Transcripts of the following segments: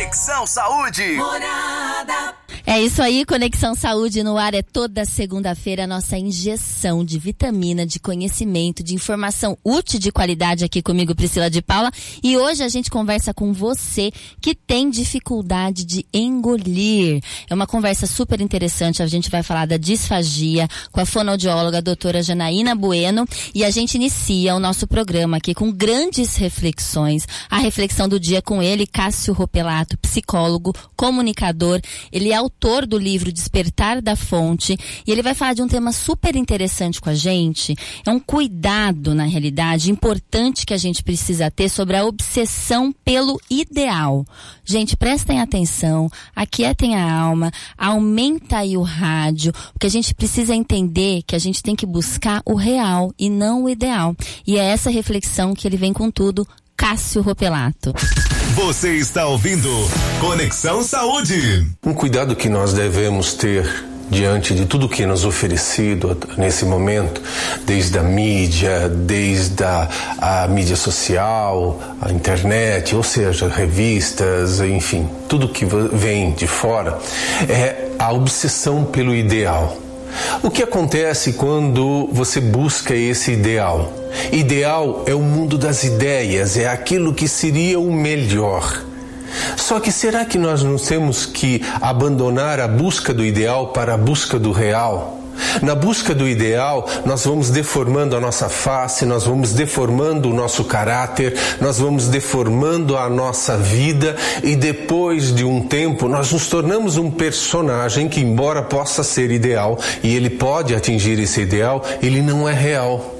Conexão Saúde. Morada. É isso aí, Conexão Saúde no ar é toda segunda-feira a nossa injeção de vitamina, de conhecimento, de informação útil de qualidade aqui comigo, Priscila de Paula. E hoje a gente conversa com você que tem dificuldade de engolir. É uma conversa super interessante. A gente vai falar da disfagia com a fonoaudióloga a doutora Janaína Bueno e a gente inicia o nosso programa aqui com grandes reflexões. A reflexão do dia com ele, Cássio Ropelato, psicólogo, comunicador. Ele é autor do livro Despertar da Fonte e ele vai falar de um tema super interessante com a gente. É um cuidado, na realidade, importante que a gente precisa ter sobre a obsessão pelo ideal. Gente, prestem atenção, aquietem a alma, aumenta aí o rádio, porque a gente precisa entender que a gente tem que buscar o real e não o ideal. E é essa reflexão que ele vem com tudo Cássio Ropelato. Você está ouvindo Conexão Saúde. Um cuidado que nós devemos ter diante de tudo que é nos oferecido nesse momento, desde a mídia, desde a, a, mídia social, a internet, ou seja, revistas, enfim, tudo que vem de fora, é a obsessão pelo ideal. O que acontece quando você busca esse ideal? Ideal é o mundo das ideias, é aquilo que seria o melhor. Só que será que nós não temos que abandonar a busca do ideal para a busca do real? Na busca do ideal, nós vamos deformando a nossa face, nós vamos deformando o nosso caráter, nós vamos deformando a nossa vida e depois de um tempo nós nos tornamos um personagem que, embora possa ser ideal e ele pode atingir esse ideal, ele não é real.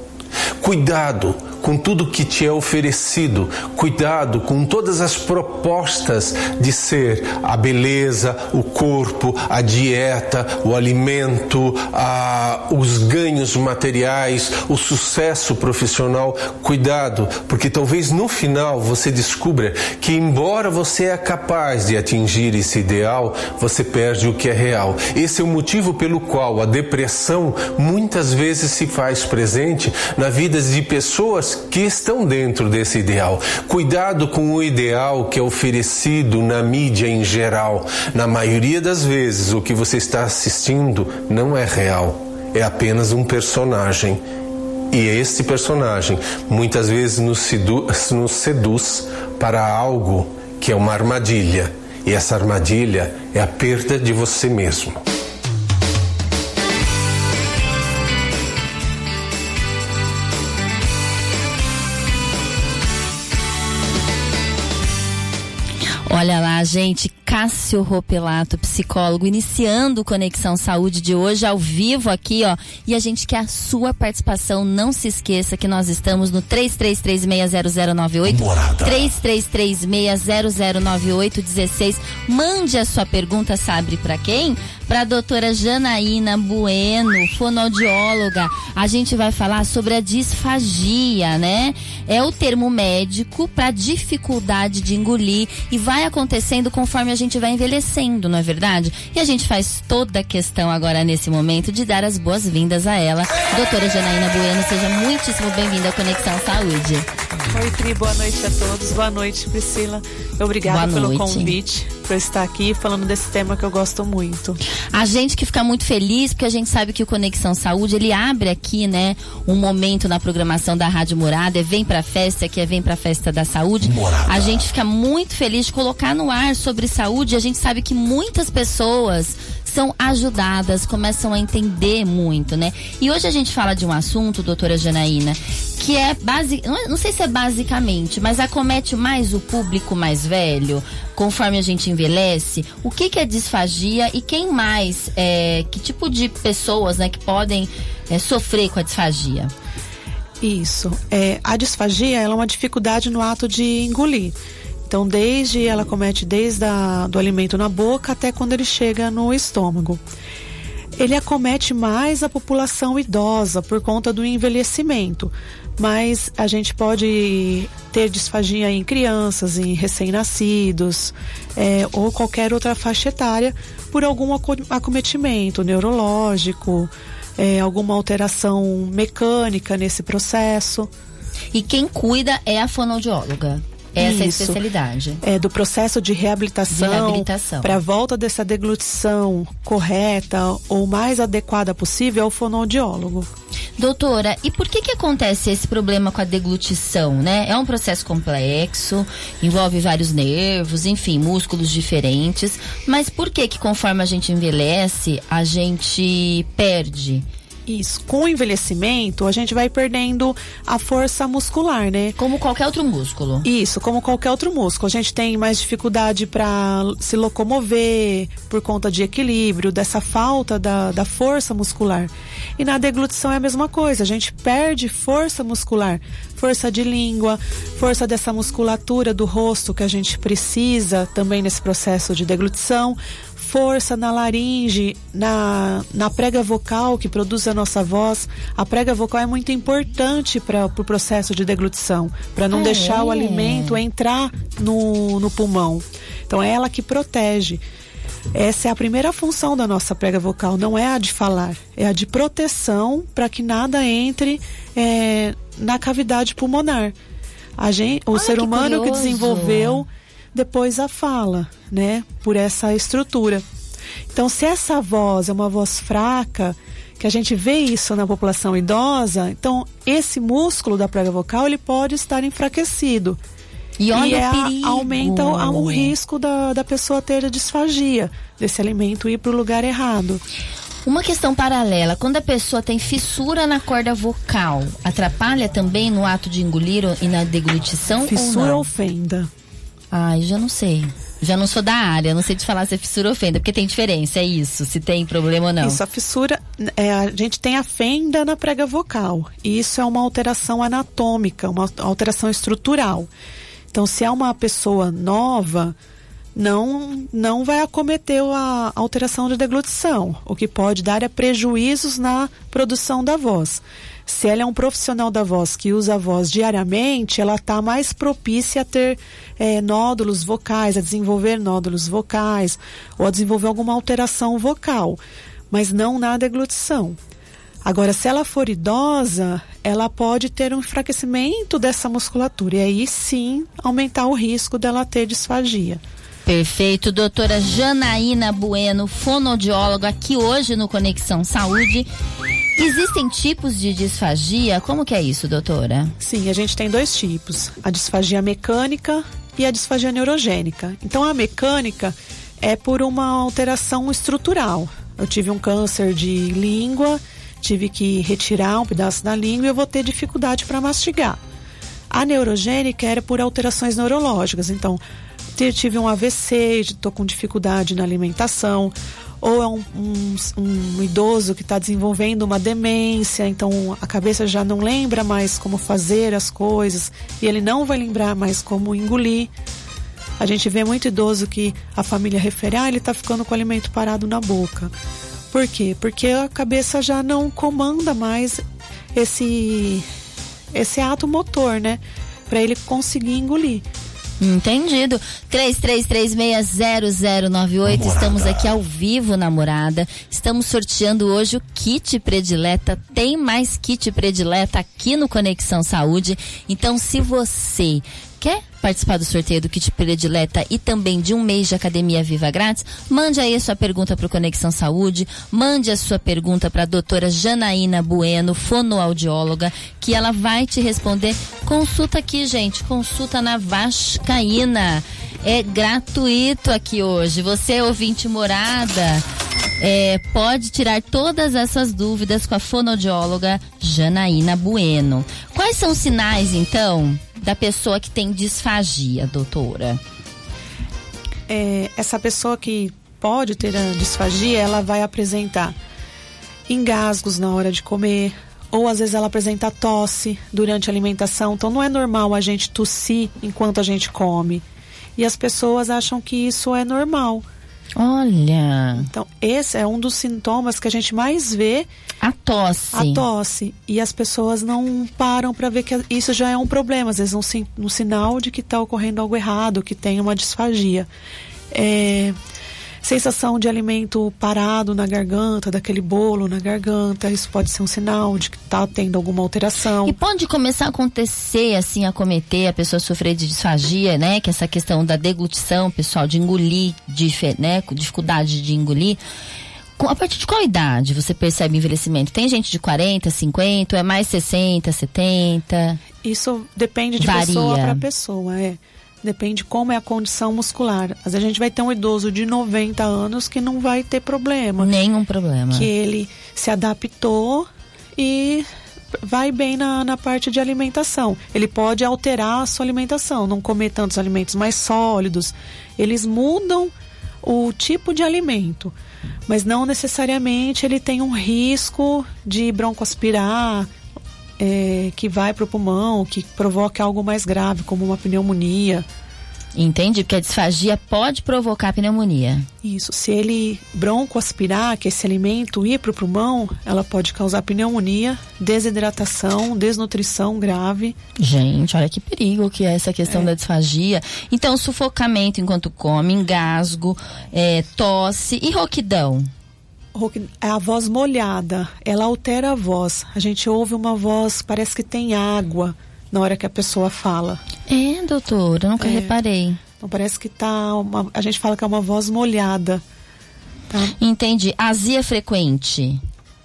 Cuidado com tudo que te é oferecido, cuidado com todas as propostas de ser a beleza, o corpo, a dieta, o alimento, a, os ganhos materiais, o sucesso profissional. Cuidado, porque talvez no final você descubra que, embora você é capaz de atingir esse ideal, você perde o que é real. Esse é o motivo pelo qual a depressão muitas vezes se faz presente na vida de pessoas que estão dentro desse ideal. Cuidado com o ideal que é oferecido na mídia em geral. Na maioria das vezes, o que você está assistindo não é real, é apenas um personagem. E este personagem muitas vezes nos seduz para algo que é uma armadilha. E essa armadilha é a perda de você mesmo. Olha lá, gente, Cássio Ropelato, psicólogo, iniciando o Conexão Saúde de hoje ao vivo aqui, ó. E a gente quer a sua participação. Não se esqueça que nós estamos no 33360098. 3336009816. Mande a sua pergunta, sabe para quem? Para a doutora Janaína Bueno, fonoaudióloga. A gente vai falar sobre a disfagia, né? É o termo médico para dificuldade de engolir e vai acontecendo conforme a gente vai envelhecendo, não é verdade? E a gente faz toda a questão agora nesse momento de dar as boas-vindas a ela. Doutora Janaína Bueno, seja muitíssimo bem-vinda à Conexão Saúde. Oi, Tri, boa noite a todos. Boa noite, Priscila. Obrigada boa pelo noite. convite, por estar aqui falando desse tema que eu gosto muito. A gente que fica muito feliz, porque a gente sabe que o Conexão Saúde, ele abre aqui, né, um momento na programação da Rádio Morada, é Vem Pra Festa, que é Vem Pra Festa da Saúde. Morada. A gente fica muito feliz de colocar no ar sobre saúde. A gente sabe que muitas pessoas são ajudadas, começam a entender muito, né? E hoje a gente fala de um assunto, doutora Janaína, que é base, não, não sei se é basicamente, mas acomete mais o público mais velho, conforme a gente envelhece. O que, que é disfagia e quem mais, é, que tipo de pessoas, né, que podem é, sofrer com a disfagia? Isso. É, a disfagia é uma dificuldade no ato de engolir. Então, desde ela comete desde a, do alimento na boca até quando ele chega no estômago. Ele acomete mais a população idosa por conta do envelhecimento, mas a gente pode ter disfagia em crianças, em recém-nascidos é, ou qualquer outra faixa etária por algum acometimento neurológico, é, alguma alteração mecânica nesse processo. E quem cuida é a fonoaudióloga. Essa é a Isso. especialidade. é, do processo de reabilitação, para a volta dessa deglutição correta ou mais adequada possível é o fonoaudiólogo. Doutora, e por que que acontece esse problema com a deglutição, né? É um processo complexo, envolve vários nervos, enfim, músculos diferentes, mas por que que conforme a gente envelhece, a gente perde? Isso. Com o envelhecimento, a gente vai perdendo a força muscular, né? Como qualquer outro músculo. Isso, como qualquer outro músculo. A gente tem mais dificuldade para se locomover por conta de equilíbrio, dessa falta da, da força muscular. E na deglutição é a mesma coisa. A gente perde força muscular, força de língua, força dessa musculatura do rosto que a gente precisa também nesse processo de deglutição. Força na laringe, na, na prega vocal que produz a nossa voz. A prega vocal é muito importante para o pro processo de deglutição, para não Ah, deixar o é? alimento entrar no, no pulmão. Então é ela que protege. Essa é a primeira função da nossa prega vocal, não é a de falar, é a de proteção para que nada entre é, na cavidade pulmonar. A gente, o Olha ser que humano que desenvolveu depois a fala, né? Por essa estrutura. Então, se essa voz é uma voz fraca, que a gente vê isso na população idosa, então esse músculo da prega vocal ele pode estar enfraquecido. E olha e é perigo. aumenta o, o risco da, da pessoa ter a disfagia, desse alimento ir para o lugar errado. Uma questão paralela, quando a pessoa tem fissura na corda vocal, atrapalha também no ato de engolir e na deglutição Fissura ou não? ou fenda. Ai, já não sei. Já não sou da área, não sei te falar se é fissura ou fenda, porque tem diferença, é isso, se tem problema ou não. Isso, a fissura, é, a gente tem a fenda na prega vocal. E isso é uma alteração anatômica, uma alteração estrutural. Então, se é uma pessoa nova, não, não vai acometer a alteração de deglutição, o que pode dar é prejuízos na produção da voz. Se ela é um profissional da voz que usa a voz diariamente, ela está mais propícia a ter eh, nódulos vocais, a desenvolver nódulos vocais ou a desenvolver alguma alteração vocal, mas não na deglutição. Agora, se ela for idosa, ela pode ter um enfraquecimento dessa musculatura e aí sim aumentar o risco dela ter disfagia. Perfeito, doutora Janaína Bueno, fonoaudióloga, aqui hoje no Conexão Saúde. Existem tipos de disfagia? Como que é isso, doutora? Sim, a gente tem dois tipos: a disfagia mecânica e a disfagia neurogênica. Então, a mecânica é por uma alteração estrutural. Eu tive um câncer de língua, tive que retirar um pedaço da língua e eu vou ter dificuldade para mastigar. A neurogênica era por alterações neurológicas. Então, tive um AVC, estou com dificuldade na alimentação, ou é um, um- um idoso que está desenvolvendo uma demência, então a cabeça já não lembra mais como fazer as coisas e ele não vai lembrar mais como engolir. A gente vê muito idoso que a família refere, ah, ele está ficando com o alimento parado na boca. Por quê? Porque a cabeça já não comanda mais esse esse ato motor, né? Para ele conseguir engolir. Entendido. 33360098. Estamos aqui ao vivo, namorada. Estamos sorteando hoje o kit predileta. Tem mais kit predileta aqui no Conexão Saúde. Então, se você quer participar do sorteio do kit predileta e também de um mês de academia viva grátis, mande aí a sua pergunta para o Conexão Saúde, mande a sua pergunta para a doutora Janaína Bueno, fonoaudióloga, que ela vai te responder. Consulta aqui, gente, consulta na Vascaína. É gratuito aqui hoje. Você, ouvinte morada, é, pode tirar todas essas dúvidas com a fonoaudióloga Janaína Bueno. Quais são os sinais, então, da pessoa que tem disfagia, doutora? É, essa pessoa que pode ter a disfagia, ela vai apresentar engasgos na hora de comer, ou às vezes ela apresenta tosse durante a alimentação. Então não é normal a gente tossir enquanto a gente come. E as pessoas acham que isso é normal. Olha, Então, esse é um dos sintomas que a gente mais vê, a tosse. a tosse. E as pessoas não param para ver que isso já é um problema, às vezes um, um sinal de que está ocorrendo algo errado, que tem uma disfagia. É, sensação de alimento parado na garganta, daquele bolo na garganta, isso pode ser um sinal de que está tendo alguma alteração. E pode começar a acontecer, assim, a cometer, a pessoa sofrer de disfagia, né? Que essa questão da deglutição, pessoal, de engolir, de, né? Dificuldade de engolir. A partir de qual idade você percebe envelhecimento? Tem gente de 40, 50, é mais 60, 70? Isso depende de Varia. pessoa para pessoa, é. Depende como é a condição muscular. Às vezes a gente vai ter um idoso de 90 anos que não vai ter problema. Nenhum problema. Que ele se adaptou e vai bem na, na parte de alimentação. Ele pode alterar a sua alimentação, não comer tantos alimentos mais sólidos. Eles mudam o tipo de alimento, mas não necessariamente ele tem um risco de broncoaspirar, é, que vai para o pulmão, que provoca algo mais grave, como uma pneumonia. Entende? Porque a disfagia pode provocar pneumonia. Isso. Se ele broncoaspirar, que esse alimento ir para o pulmão, ela pode causar pneumonia, desidratação, desnutrição grave. Gente, olha que perigo que é essa questão é. da disfagia. Então, sufocamento enquanto come, engasgo, é, tosse e roquidão a voz molhada, ela altera a voz. A gente ouve uma voz, parece que tem água na hora que a pessoa fala. É, doutora, nunca é. reparei. Então parece que tá uma, a gente fala que é uma voz molhada. Tá? Entendi. Azia frequente.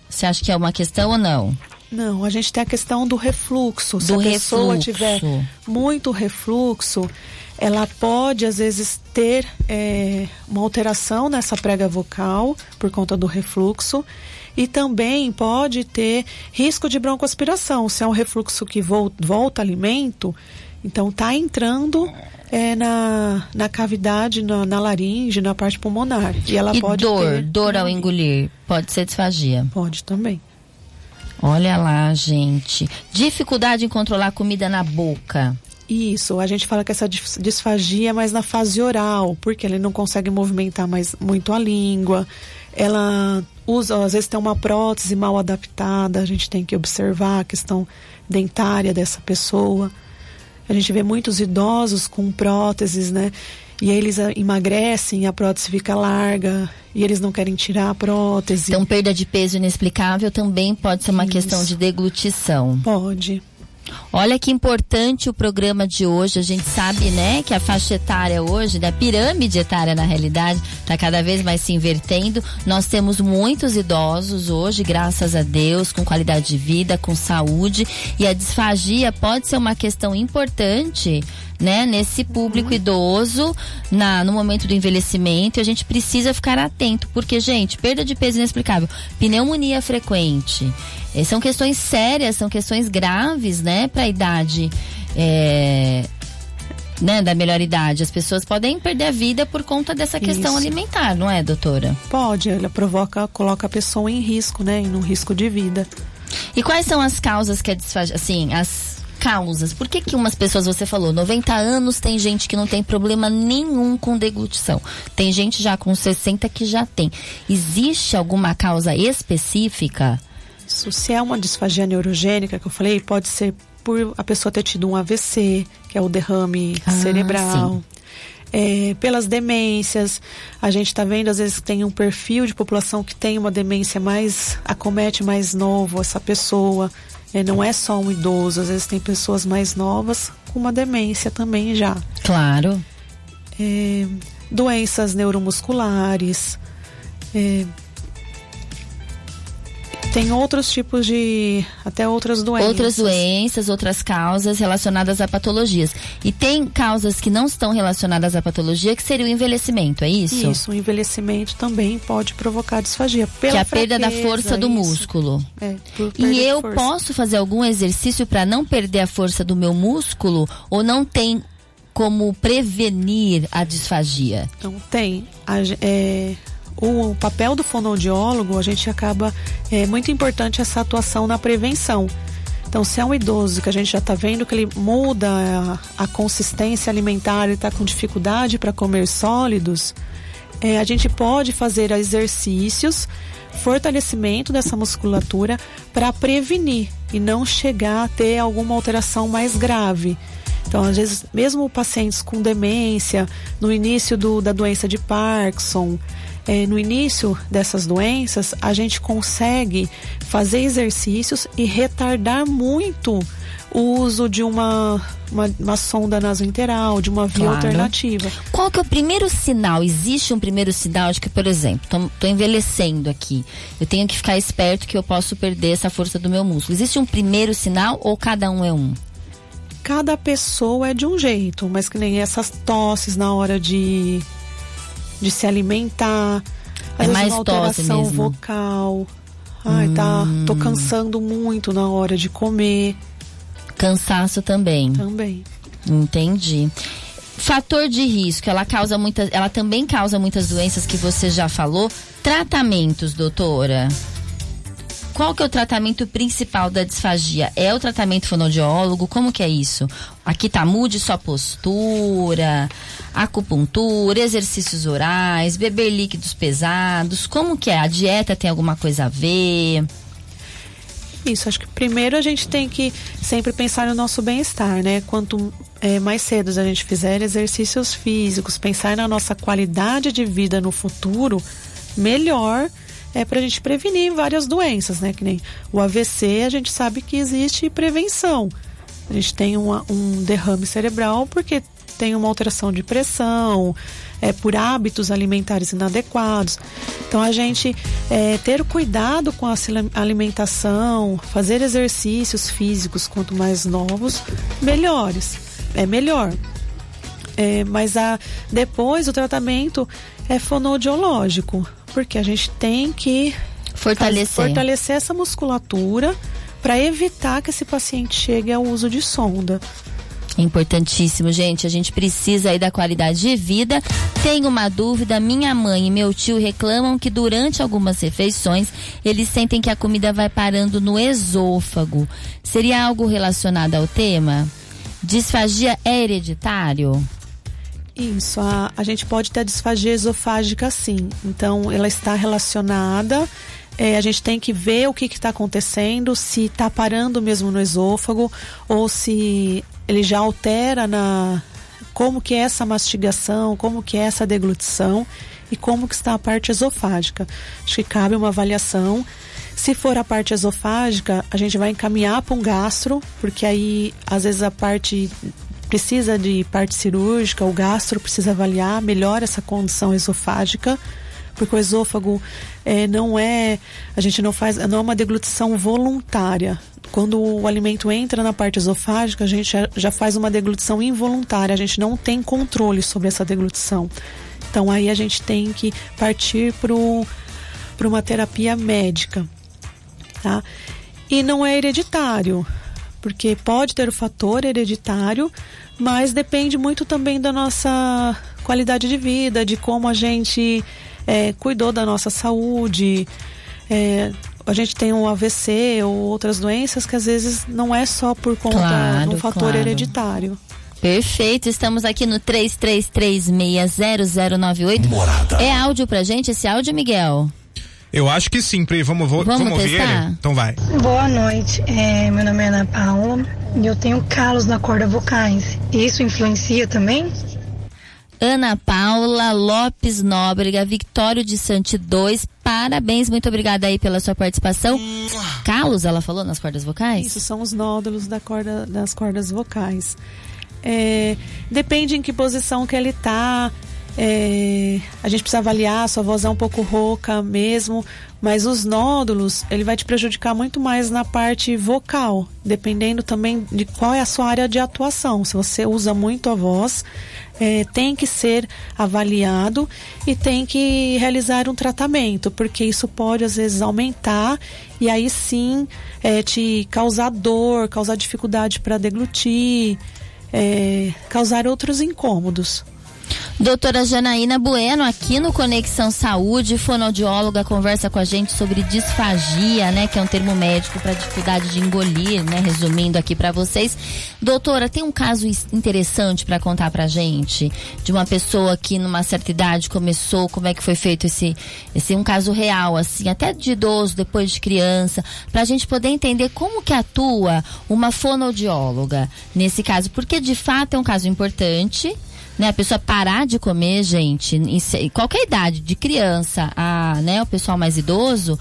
Você acha que é uma questão ou não? Não, a gente tem a questão do refluxo. Se do a pessoa refluxo. tiver muito refluxo, ela pode às vezes ter é, uma alteração nessa prega vocal por conta do refluxo e também pode ter risco de broncoaspiração. Se é um refluxo que volta alimento, então está entrando é, na, na cavidade, na, na, laringe, na parte pulmonar. E ela e pode dor, ter... dor ao engolir, pode ser disfagia? Pode também. Olha lá, gente. Dificuldade em controlar a comida na boca. Isso, a gente fala que essa disfagia é mais na fase oral, porque ele não consegue movimentar mais muito a língua. Ela usa, às vezes tem uma prótese mal adaptada, a gente tem que observar a questão dentária dessa pessoa. A gente vê muitos idosos com próteses, né? E aí eles emagrecem, a prótese fica larga e eles não querem tirar a prótese. Então, perda de peso inexplicável também pode ser uma Isso. questão de deglutição. Pode. Olha que importante o programa de hoje. A gente sabe, né, que a faixa etária hoje, da né, pirâmide etária na realidade, está cada vez mais se invertendo. Nós temos muitos idosos hoje, graças a Deus, com qualidade de vida, com saúde, e a disfagia pode ser uma questão importante né, nesse público uhum. idoso, na, no momento do envelhecimento, e a gente precisa ficar atento, porque, gente, perda de peso inexplicável, pneumonia frequente, eh, são questões sérias, são questões graves, né, para a idade. É, né, da melhor idade. As pessoas podem perder a vida por conta dessa questão Isso. alimentar, não é, doutora? Pode, ela provoca, coloca a pessoa em risco, né, em um risco de vida. E quais são as causas que a disfagia, assim, as causas. Por que que umas pessoas, você falou, 90 anos tem gente que não tem problema nenhum com deglutição. Tem gente já com 60 que já tem. Existe alguma causa específica? Isso, se é uma disfagia neurogênica que eu falei, pode ser por a pessoa ter tido um AVC, que é o derrame ah, cerebral. É, pelas demências, a gente está vendo às vezes que tem um perfil de população que tem uma demência mais acomete mais novo essa pessoa. É, não é só um idoso, às vezes tem pessoas mais novas com uma demência também já. Claro. É, doenças neuromusculares. Tem outros tipos de. até outras doenças. Outras doenças, outras causas relacionadas a patologias. E tem causas que não estão relacionadas à patologia, que seria o envelhecimento, é isso? Isso, o envelhecimento também pode provocar disfagia. Pela que é a perda da força do isso. músculo. É, e eu posso fazer algum exercício para não perder a força do meu músculo? Ou não tem como prevenir a disfagia? Então, tem. A, é, o papel do fonoaudiólogo, a gente acaba. É muito importante essa atuação na prevenção. Então, se é um idoso que a gente já está vendo que ele muda a, a consistência alimentar, ele está com dificuldade para comer sólidos, é, a gente pode fazer exercícios, fortalecimento dessa musculatura para prevenir e não chegar a ter alguma alteração mais grave. Então, às vezes, mesmo pacientes com demência, no início do, da doença de Parkinson, é, no início dessas doenças, a gente consegue fazer exercícios e retardar muito o uso de uma, uma, uma sonda nasointeral, de uma via claro. alternativa. Qual que é o primeiro sinal? Existe um primeiro sinal de que, por exemplo, estou envelhecendo aqui, eu tenho que ficar esperto que eu posso perder essa força do meu músculo. Existe um primeiro sinal ou cada um é um? Cada pessoa é de um jeito, mas que nem essas tosses na hora de, de se alimentar, às é mais uma alteração mesmo. vocal. Ai, hum. tá, tô hum. cansando muito na hora de comer. Cansaço também. Também. Entendi. Fator de risco, ela causa muitas, ela também causa muitas doenças que você já falou. Tratamentos, doutora. Qual que é o tratamento principal da disfagia? É o tratamento fonoaudiólogo? Como que é isso? Aqui tá mude sua postura, acupuntura, exercícios orais, beber líquidos pesados. Como que é? A dieta tem alguma coisa a ver? Isso, acho que primeiro a gente tem que sempre pensar no nosso bem-estar, né? Quanto é, mais cedo a gente fizer exercícios físicos, pensar na nossa qualidade de vida no futuro, melhor é para a gente prevenir várias doenças, né? Que nem o AVC, a gente sabe que existe prevenção. A gente tem uma, um derrame cerebral porque tem uma alteração de pressão, é, por hábitos alimentares inadequados. Então a gente é, ter cuidado com a alimentação, fazer exercícios físicos quanto mais novos, melhores, é melhor. É, mas a, depois o tratamento é fonoaudiológico, porque a gente tem que fortalecer, fortalecer essa musculatura para evitar que esse paciente chegue ao uso de sonda. Importantíssimo, gente. A gente precisa aí da qualidade de vida. Tenho uma dúvida: minha mãe e meu tio reclamam que durante algumas refeições eles sentem que a comida vai parando no esôfago. Seria algo relacionado ao tema? Disfagia é hereditário? Isso, a, a gente pode ter a disfagia esofágica sim. Então, ela está relacionada. É, a gente tem que ver o que está acontecendo, se está parando mesmo no esôfago ou se ele já altera na como que é essa mastigação, como que é essa deglutição e como que está a parte esofágica. Acho que cabe uma avaliação. Se for a parte esofágica, a gente vai encaminhar para um gastro, porque aí às vezes a parte precisa de parte cirúrgica, o gastro precisa avaliar melhor essa condição esofágica, porque o esôfago é, não é, a gente não faz, não é uma deglutição voluntária quando o alimento entra na parte esofágica, a gente já faz uma deglutição involuntária, a gente não tem controle sobre essa deglutição. Então aí a gente tem que partir para uma terapia médica. Tá? E não é hereditário, porque pode ter o fator hereditário, mas depende muito também da nossa qualidade de vida, de como a gente é, cuidou da nossa saúde. É, a gente tem um AVC ou outras doenças que às vezes não é só por conta claro, do fator claro. hereditário. Perfeito, estamos aqui no 33360098. Morada. É áudio pra gente esse áudio, Miguel? Eu acho que sim, Pri. Vamos, vamos, vamos ouvir ele? Então vai. Boa noite. É, meu nome é Ana Paula e eu tenho calos na corda vocais. Isso influencia também? Ana Paula Lopes Nóbrega, Victório de Santi 2. Parabéns, muito obrigada aí pela sua participação. Calos, ela falou nas cordas vocais? Isso, são os nódulos da corda, das cordas vocais. É, depende em que posição que ele está. É, a gente precisa avaliar, sua voz é um pouco rouca mesmo, mas os nódulos, ele vai te prejudicar muito mais na parte vocal, dependendo também de qual é a sua área de atuação. Se você usa muito a voz, é, tem que ser avaliado e tem que realizar um tratamento, porque isso pode às vezes aumentar e aí sim é, te causar dor, causar dificuldade para deglutir, é, causar outros incômodos. Doutora Janaína Bueno, aqui no Conexão Saúde, fonoaudióloga, conversa com a gente sobre disfagia, né? Que é um termo médico para dificuldade de engolir, né? Resumindo aqui para vocês. Doutora, tem um caso interessante para contar pra gente? De uma pessoa que numa certa idade começou, como é que foi feito esse, esse um caso real, assim, até de idoso, depois de criança, pra gente poder entender como que atua uma fonoaudióloga nesse caso, porque de fato é um caso importante, né, a pessoa parar de comer, gente, em qualquer idade, de criança a, né, o pessoal mais idoso,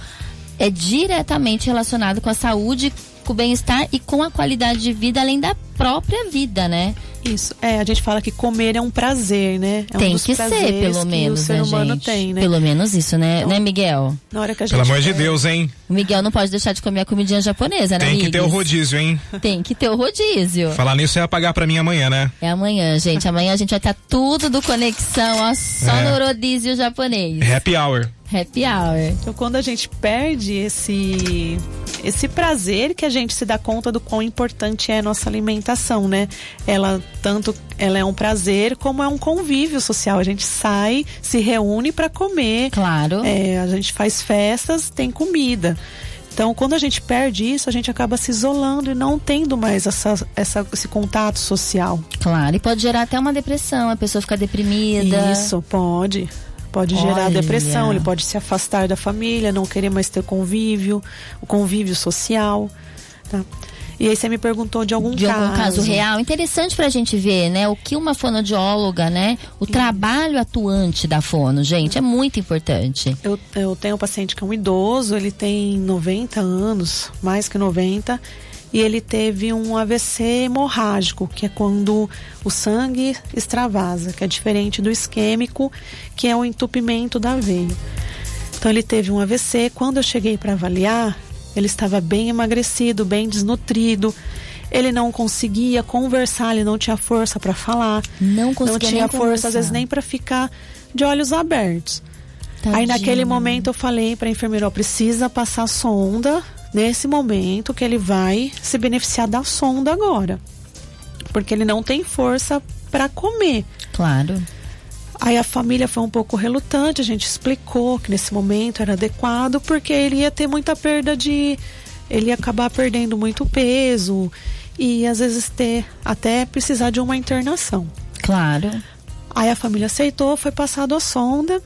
é diretamente relacionado com a saúde, com o bem-estar e com a qualidade de vida, além da própria vida, né? Isso. É, a gente fala que comer é um prazer, né? É tem um que ser, pelo menos, o ser né, humano gente? tem, né? Pelo menos isso, né, então, né, Miguel? Na hora que a gente Pelo amor de Deus, hein? O Miguel não pode deixar de comer a comidinha japonesa, né, Tem que ter o rodízio, hein? Tem que ter o rodízio. Falar nisso é apagar pra mim amanhã, né? É amanhã, gente. Amanhã a gente vai estar tudo do Conexão, ó, só é. no rodízio japonês. Happy Hour. Happy Hour. Então, quando a gente perde esse esse prazer que a gente se dá conta do quão importante é a nossa alimentação, né? Ela tanto ela é um prazer como é um convívio social. A gente sai, se reúne para comer. Claro. É, a gente faz festas, tem comida. Então, quando a gente perde isso, a gente acaba se isolando e não tendo mais essa, essa, esse contato social. Claro, e pode gerar até uma depressão, a pessoa fica deprimida. Isso, pode pode gerar Olha. depressão, ele pode se afastar da família, não querer mais ter convívio, o convívio social, tá? E aí você me perguntou de algum de caso. De algum caso real. Interessante pra gente ver, né? O que uma fonodióloga, né? O trabalho atuante da fono, gente, é muito importante. Eu, eu tenho um paciente que é um idoso, ele tem 90 anos, mais que 90 e ele teve um AVC hemorrágico, que é quando o sangue extravasa, que é diferente do isquêmico, que é o entupimento da veia. Então ele teve um AVC. Quando eu cheguei para avaliar, ele estava bem emagrecido, bem desnutrido. Ele não conseguia conversar, ele não tinha força para falar. Não conseguia Não tinha força, conversar. às vezes, nem para ficar de olhos abertos. Tadinho. Aí naquele momento eu falei para a enfermeira, precisa passar sonda nesse momento que ele vai se beneficiar da sonda agora. Porque ele não tem força para comer. Claro. Aí a família foi um pouco relutante, a gente explicou que nesse momento era adequado, porque ele ia ter muita perda de. Ele ia acabar perdendo muito peso e às vezes ter até precisar de uma internação. Claro. Aí a família aceitou, foi passado a sonda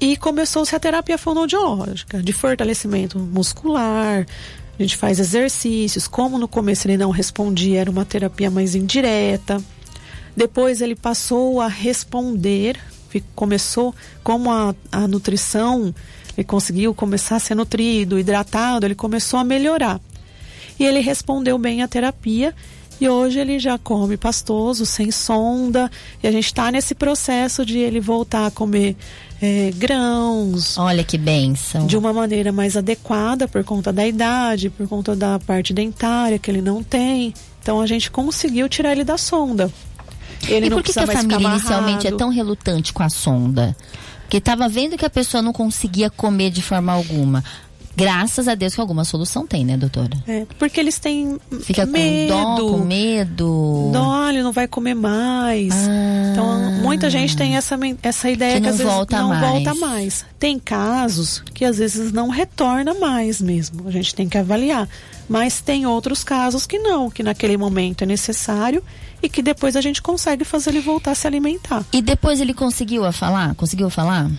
e começou-se a terapia fonoaudiológica, de fortalecimento muscular. A gente faz exercícios. Como no começo ele não respondia, era uma terapia mais indireta. Depois ele passou a responder, começou como a, a nutrição, ele conseguiu começar a ser nutrido, hidratado, ele começou a melhorar. E ele respondeu bem à terapia e hoje ele já come pastoso, sem sonda, e a gente está nesse processo de ele voltar a comer é, grãos. Olha que benção. De uma maneira mais adequada por conta da idade, por conta da parte dentária que ele não tem. Então a gente conseguiu tirar ele da sonda. Ele e por que, que a família inicialmente é tão relutante com a sonda? Porque estava vendo que a pessoa não conseguia comer de forma alguma. Graças a Deus que alguma solução tem, né, doutora? É, porque eles têm Fica medo. com dó, com medo. Dó, ele não vai comer mais. Ah, então, muita gente tem essa, essa ideia que, que às vezes não mais. volta mais. Tem casos que às vezes não retorna mais mesmo. A gente tem que avaliar. Mas tem outros casos que não, que naquele momento é necessário e que depois a gente consegue fazer ele voltar a se alimentar. E depois ele conseguiu a falar? Conseguiu falar?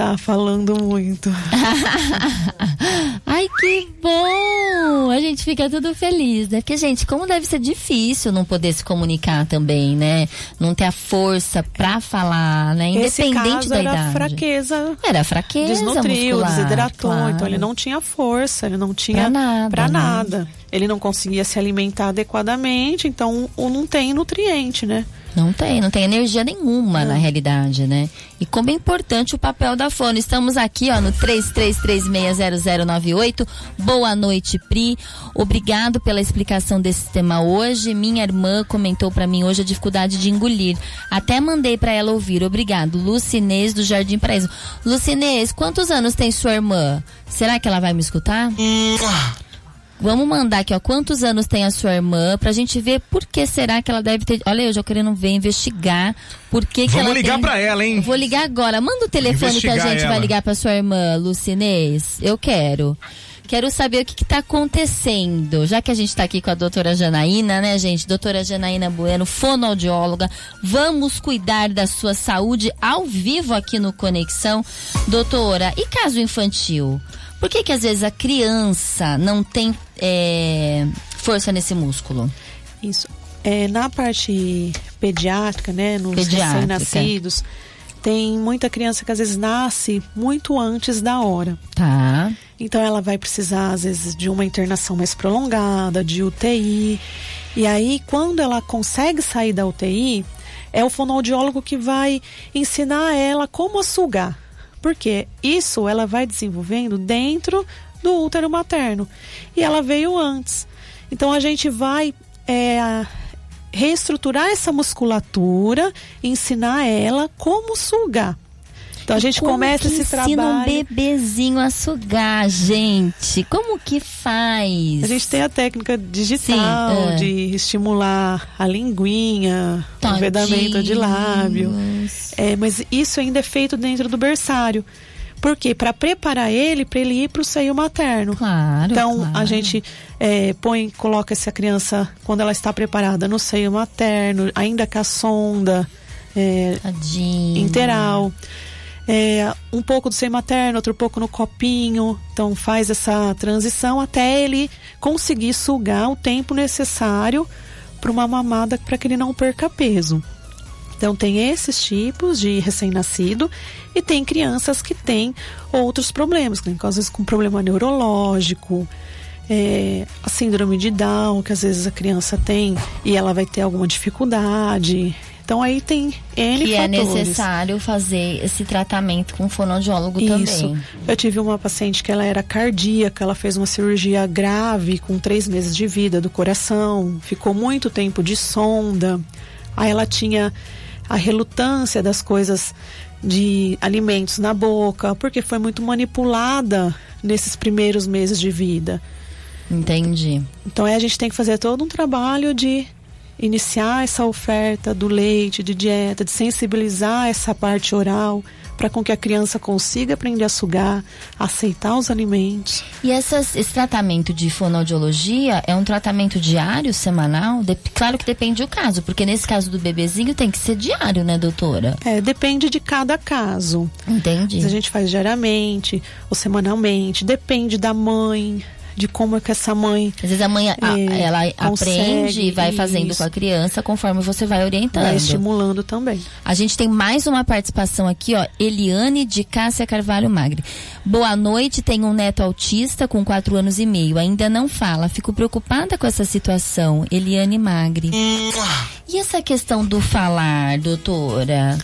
Tá falando muito. Ai, que bom! A gente fica tudo feliz, né? Porque, gente, como deve ser difícil não poder se comunicar também, né? Não ter a força pra falar, né? Independente da era idade. fraqueza. Era fraqueza Desnutriu, muscular, desidratou. claro. Então ele não tinha força, ele não tinha pra nada. Pra né? nada. Ele não conseguia se alimentar adequadamente, então não tem nutriente, né? Não tem, não tem energia nenhuma na realidade, né? E como é importante o papel da fono. Estamos aqui, ó, no 33360098. Boa noite, Pri. Obrigado pela explicação desse tema hoje. Minha irmã comentou para mim hoje a dificuldade de engolir. Até mandei para ela ouvir. Obrigado. Lucinês do Jardim Paraíso. Lucinês, quantos anos tem sua irmã? Será que ela vai me escutar? Vamos mandar aqui, ó, quantos anos tem a sua irmã, pra gente ver por que será que ela deve ter. Olha, eu já querendo ver, investigar por que, que Vamos ela ligar tem... pra ela, hein? Vou ligar agora. Manda o telefone Investigar que a gente ela. vai ligar pra sua irmã, Lucinês. Eu quero. Quero saber o que está acontecendo. Já que a gente está aqui com a doutora Janaína, né, gente? Doutora Janaína Bueno, fonoaudióloga. Vamos cuidar da sua saúde ao vivo aqui no Conexão. Doutora, e caso infantil? Por que que às vezes a criança não tem é, força nesse músculo? Isso. É, na parte pediátrica, né, nos recém-nascidos, tem muita criança que às vezes nasce muito antes da hora. Tá. Então ela vai precisar, às vezes, de uma internação mais prolongada, de UTI. E aí, quando ela consegue sair da UTI, é o fonoaudiólogo que vai ensinar ela como sugar. Porque isso ela vai desenvolvendo dentro do útero materno. E ela veio antes. Então a gente vai é, reestruturar essa musculatura, ensinar ela como sugar. Então a gente Como começa que esse ensina trabalho. um bebezinho a sugar, gente? Como que faz? A gente tem a técnica digital Sim, é. de estimular a linguinha, o vedamento de lábio. Tadinhos. É, mas isso ainda é feito dentro do berçário. Por quê? Para preparar ele para ele ir para o seio materno. Claro. Então claro. a gente é, põe, coloca essa criança quando ela está preparada no seio materno, ainda com a sonda é, Tadinho. interal. É, um pouco do seio materno, outro pouco no copinho. Então faz essa transição até ele conseguir sugar o tempo necessário para uma mamada para que ele não perca peso. Então tem esses tipos de recém-nascido e tem crianças que têm outros problemas, né? às vezes com problema neurológico, é, a síndrome de Down, que às vezes a criança tem e ela vai ter alguma dificuldade. Então aí tem N Que é fatores. necessário fazer esse tratamento com fonoaudiólogo Isso. também. Eu tive uma paciente que ela era cardíaca, ela fez uma cirurgia grave com três meses de vida do coração, ficou muito tempo de sonda. Aí ela tinha a relutância das coisas de alimentos na boca, porque foi muito manipulada nesses primeiros meses de vida. Entendi. Então aí a gente tem que fazer todo um trabalho de iniciar essa oferta do leite, de dieta, de sensibilizar essa parte oral para com que a criança consiga aprender a sugar, aceitar os alimentos. E essas- esse tratamento de fonoaudiologia é um tratamento diário, semanal? Dep- claro que depende do caso, porque nesse caso do bebezinho tem que ser diário, né, doutora? É, depende de cada caso. Entendi. Se a gente faz diariamente ou semanalmente, depende da mãe, de como é que essa mãe Às vezes a mãe, a- É, ela aprende e vai fazendo isso. com a criança conforme você vai orientando. vai estimulando também. A gente tem mais uma participação aqui, ó. Eliane de Cássia Carvalho Magre. Boa noite, tenho um neto autista com quatro anos e meio. Ainda não fala. Fico preocupada com essa situação. Eliane Magre. E essa questão do falar, doutora?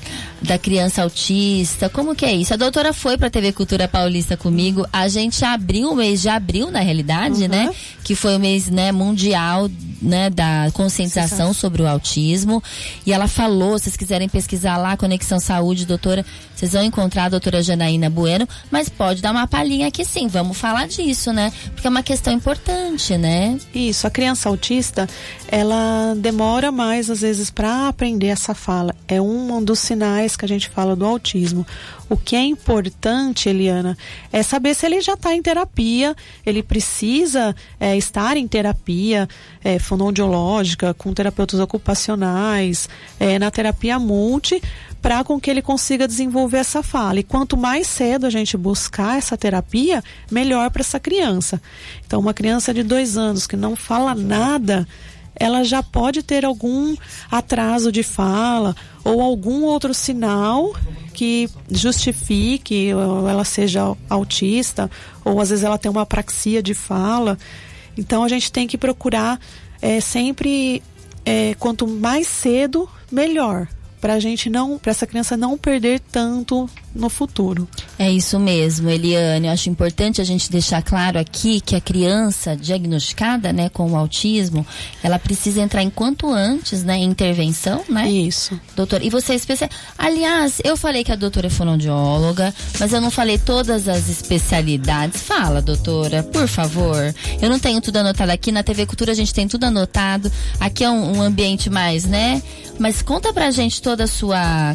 Da criança autista, como que é isso? A doutora foi pra TV Cultura Paulista comigo. A gente abriu o mês de abril, na realidade, Uhum. né? Que foi o mês, né, mundial, né, da conscientização sobre o autismo. E ela falou, se vocês quiserem pesquisar lá, Conexão Saúde, doutora, vocês vão encontrar a doutora Janaína Bueno, mas pode dar uma palhinha aqui sim, vamos falar disso, né? Porque é uma questão importante, né? Isso, a criança autista, ela demora mais às vezes para aprender essa fala. É um dos sinais que a gente fala do autismo. O que é importante, Eliana, é saber se ele já está em terapia, ele precisa é, estar em terapia é, fonoaudiológica, com terapeutas ocupacionais, é, na terapia multi, para com que ele consiga desenvolver essa fala. E quanto mais cedo a gente buscar essa terapia, melhor para essa criança. Então, uma criança de dois anos que não fala nada, ela já pode ter algum atraso de fala ou algum outro sinal que justifique ela seja autista ou às vezes ela tem uma apraxia de fala. Então a gente tem que procurar é, sempre é, quanto mais cedo melhor para a gente não para essa criança não perder tanto no futuro. É isso mesmo, Eliane. Eu acho importante a gente deixar claro aqui que a criança diagnosticada, né, com o autismo, ela precisa entrar enquanto antes, né, em intervenção, né? Isso. Doutor, e você é especial. Aliás, eu falei que a doutora é fonoaudióloga, mas eu não falei todas as especialidades. Fala, doutora, por favor. Eu não tenho tudo anotado aqui. Na TV Cultura a gente tem tudo anotado. Aqui é um, um ambiente mais, né? Mas conta pra gente toda a sua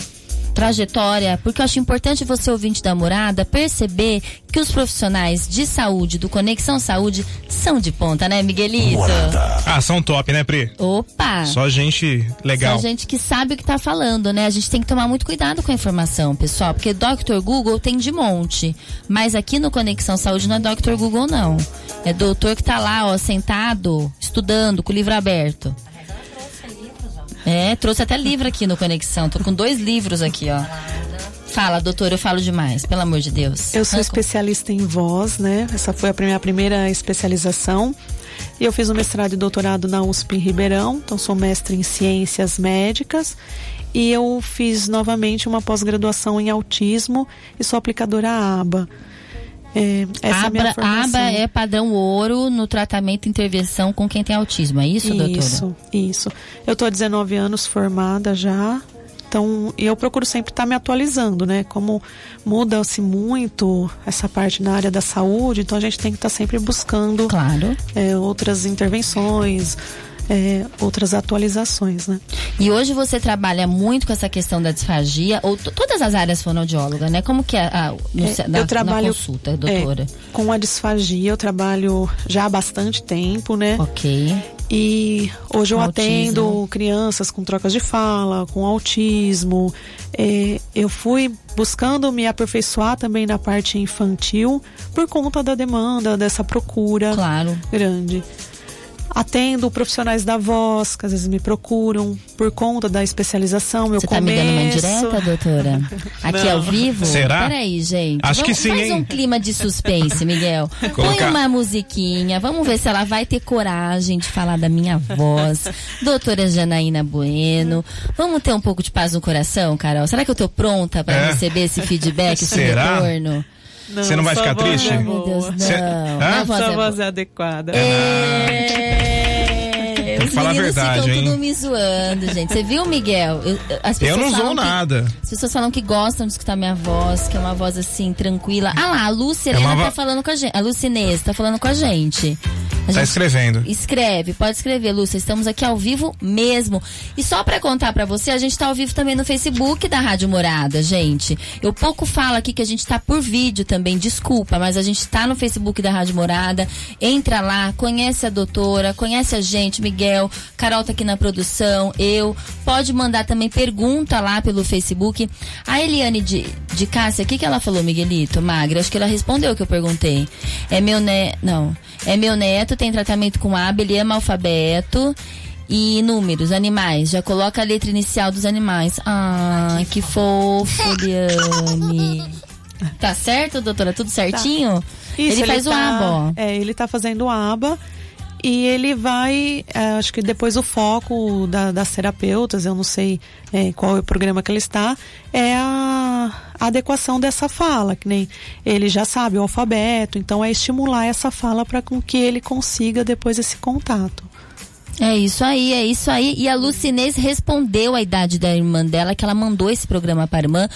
trajetória, porque eu acho importante você, ouvinte da morada, perceber que os profissionais de saúde, do Conexão Saúde, são de ponta, né, Miguelito? Morada. Ah, são top, né, Pri? Opa! Só gente legal. Só gente que sabe o que tá falando, né? A gente tem que tomar muito cuidado com a informação, pessoal, porque Dr. Google tem de monte. Mas aqui no Conexão Saúde não é Dr. Google, não. É doutor que tá lá, ó, sentado, estudando, com o livro aberto. É, trouxe até livro aqui no Conexão. Tô com dois livros aqui, ó. Fala, doutor, eu falo demais, pelo amor de Deus. Eu sou especialista em voz, né? Essa foi a minha primeira especialização. E eu fiz um mestrado e doutorado na USP em Ribeirão, então sou mestre em ciências médicas. E eu fiz novamente uma pós-graduação em autismo e sou aplicadora ABA. É, essa Abra, é ABA é padrão ouro no tratamento e intervenção com quem tem autismo, é isso, isso doutora? Isso, isso. Eu estou há 19 anos formada já, então eu procuro sempre estar tá me atualizando, né? Como muda-se muito essa parte na área da saúde, então a gente tem que estar tá sempre buscando claro. é, outras intervenções, é, outras atualizações, né? E hoje você trabalha muito com essa questão da disfagia, ou todas as áreas fonoaudiólogas, né? Como que é a, no, é, na, eu trabalho, consulta, doutora? É, com a disfagia eu trabalho já há bastante tempo, né? Ok. E hoje eu atendo crianças com trocas de fala, com autismo. É, eu fui buscando me aperfeiçoar também na parte infantil por conta da demanda, dessa procura claro. grande. Atendo profissionais da voz, que às vezes me procuram por conta da especialização, meu Você tá me dando uma indireta, doutora? Aqui Não. ao vivo? Será? Peraí, gente. Acho vamos, que sim, Faz hein? um clima de suspense, Miguel. Põe uma musiquinha, vamos ver se ela vai ter coragem de falar da minha voz. doutora Janaína Bueno. Vamos ter um pouco de paz no coração, Carol? Será que eu tô pronta para é. receber esse feedback, esse Será? retorno? Não, Você não vai ficar triste? É Meu Deus, não. Cê... Hã? Voz Sua é voz é adequada. É... Tem que falar a verdade, ficam hein? tudo me zoando, gente. Você viu, Miguel? Eu, as eu não zoo nada. as pessoas falam que gostam de escutar minha voz, que é uma voz assim, tranquila. Ah lá, a Lúcia é uma... tá falando com a gente. A Lucinês tá falando com a gente. A tá escrevendo. Escreve, pode escrever, Lúcia. Estamos aqui ao vivo mesmo. E só para contar para você, a gente tá ao vivo também no Facebook da Rádio Morada, gente. Eu pouco falo aqui que a gente tá por vídeo também, desculpa, mas a gente tá no Facebook da Rádio Morada. Entra lá, conhece a doutora, conhece a gente, Miguel. Carol tá aqui na produção, eu. Pode mandar também pergunta lá pelo Facebook. A Eliane de, de Cássia, o que, que ela falou, Miguelito? Magra, acho que ela respondeu o que eu perguntei. É meu neto. Não. É meu neto, tem tratamento com aba, ele ama alfabeto. E números, animais. Já coloca a letra inicial dos animais. Ah, que fofo, Eliane. Tá certo, doutora? Tudo certinho? Tá. Isso, ele, ele faz tá, o aba, ó. É, ele tá fazendo o aba e ele vai, é, acho que depois o foco da, das terapeutas, eu não sei é, qual é o programa que ele está, é a, a, adequação dessa fala, que nem ele já sabe o alfabeto, então é estimular essa fala para com que ele consiga depois esse contato. É isso aí, é isso aí. E a Lucinês respondeu a idade da irmã dela, que ela mandou esse programa para a irmã.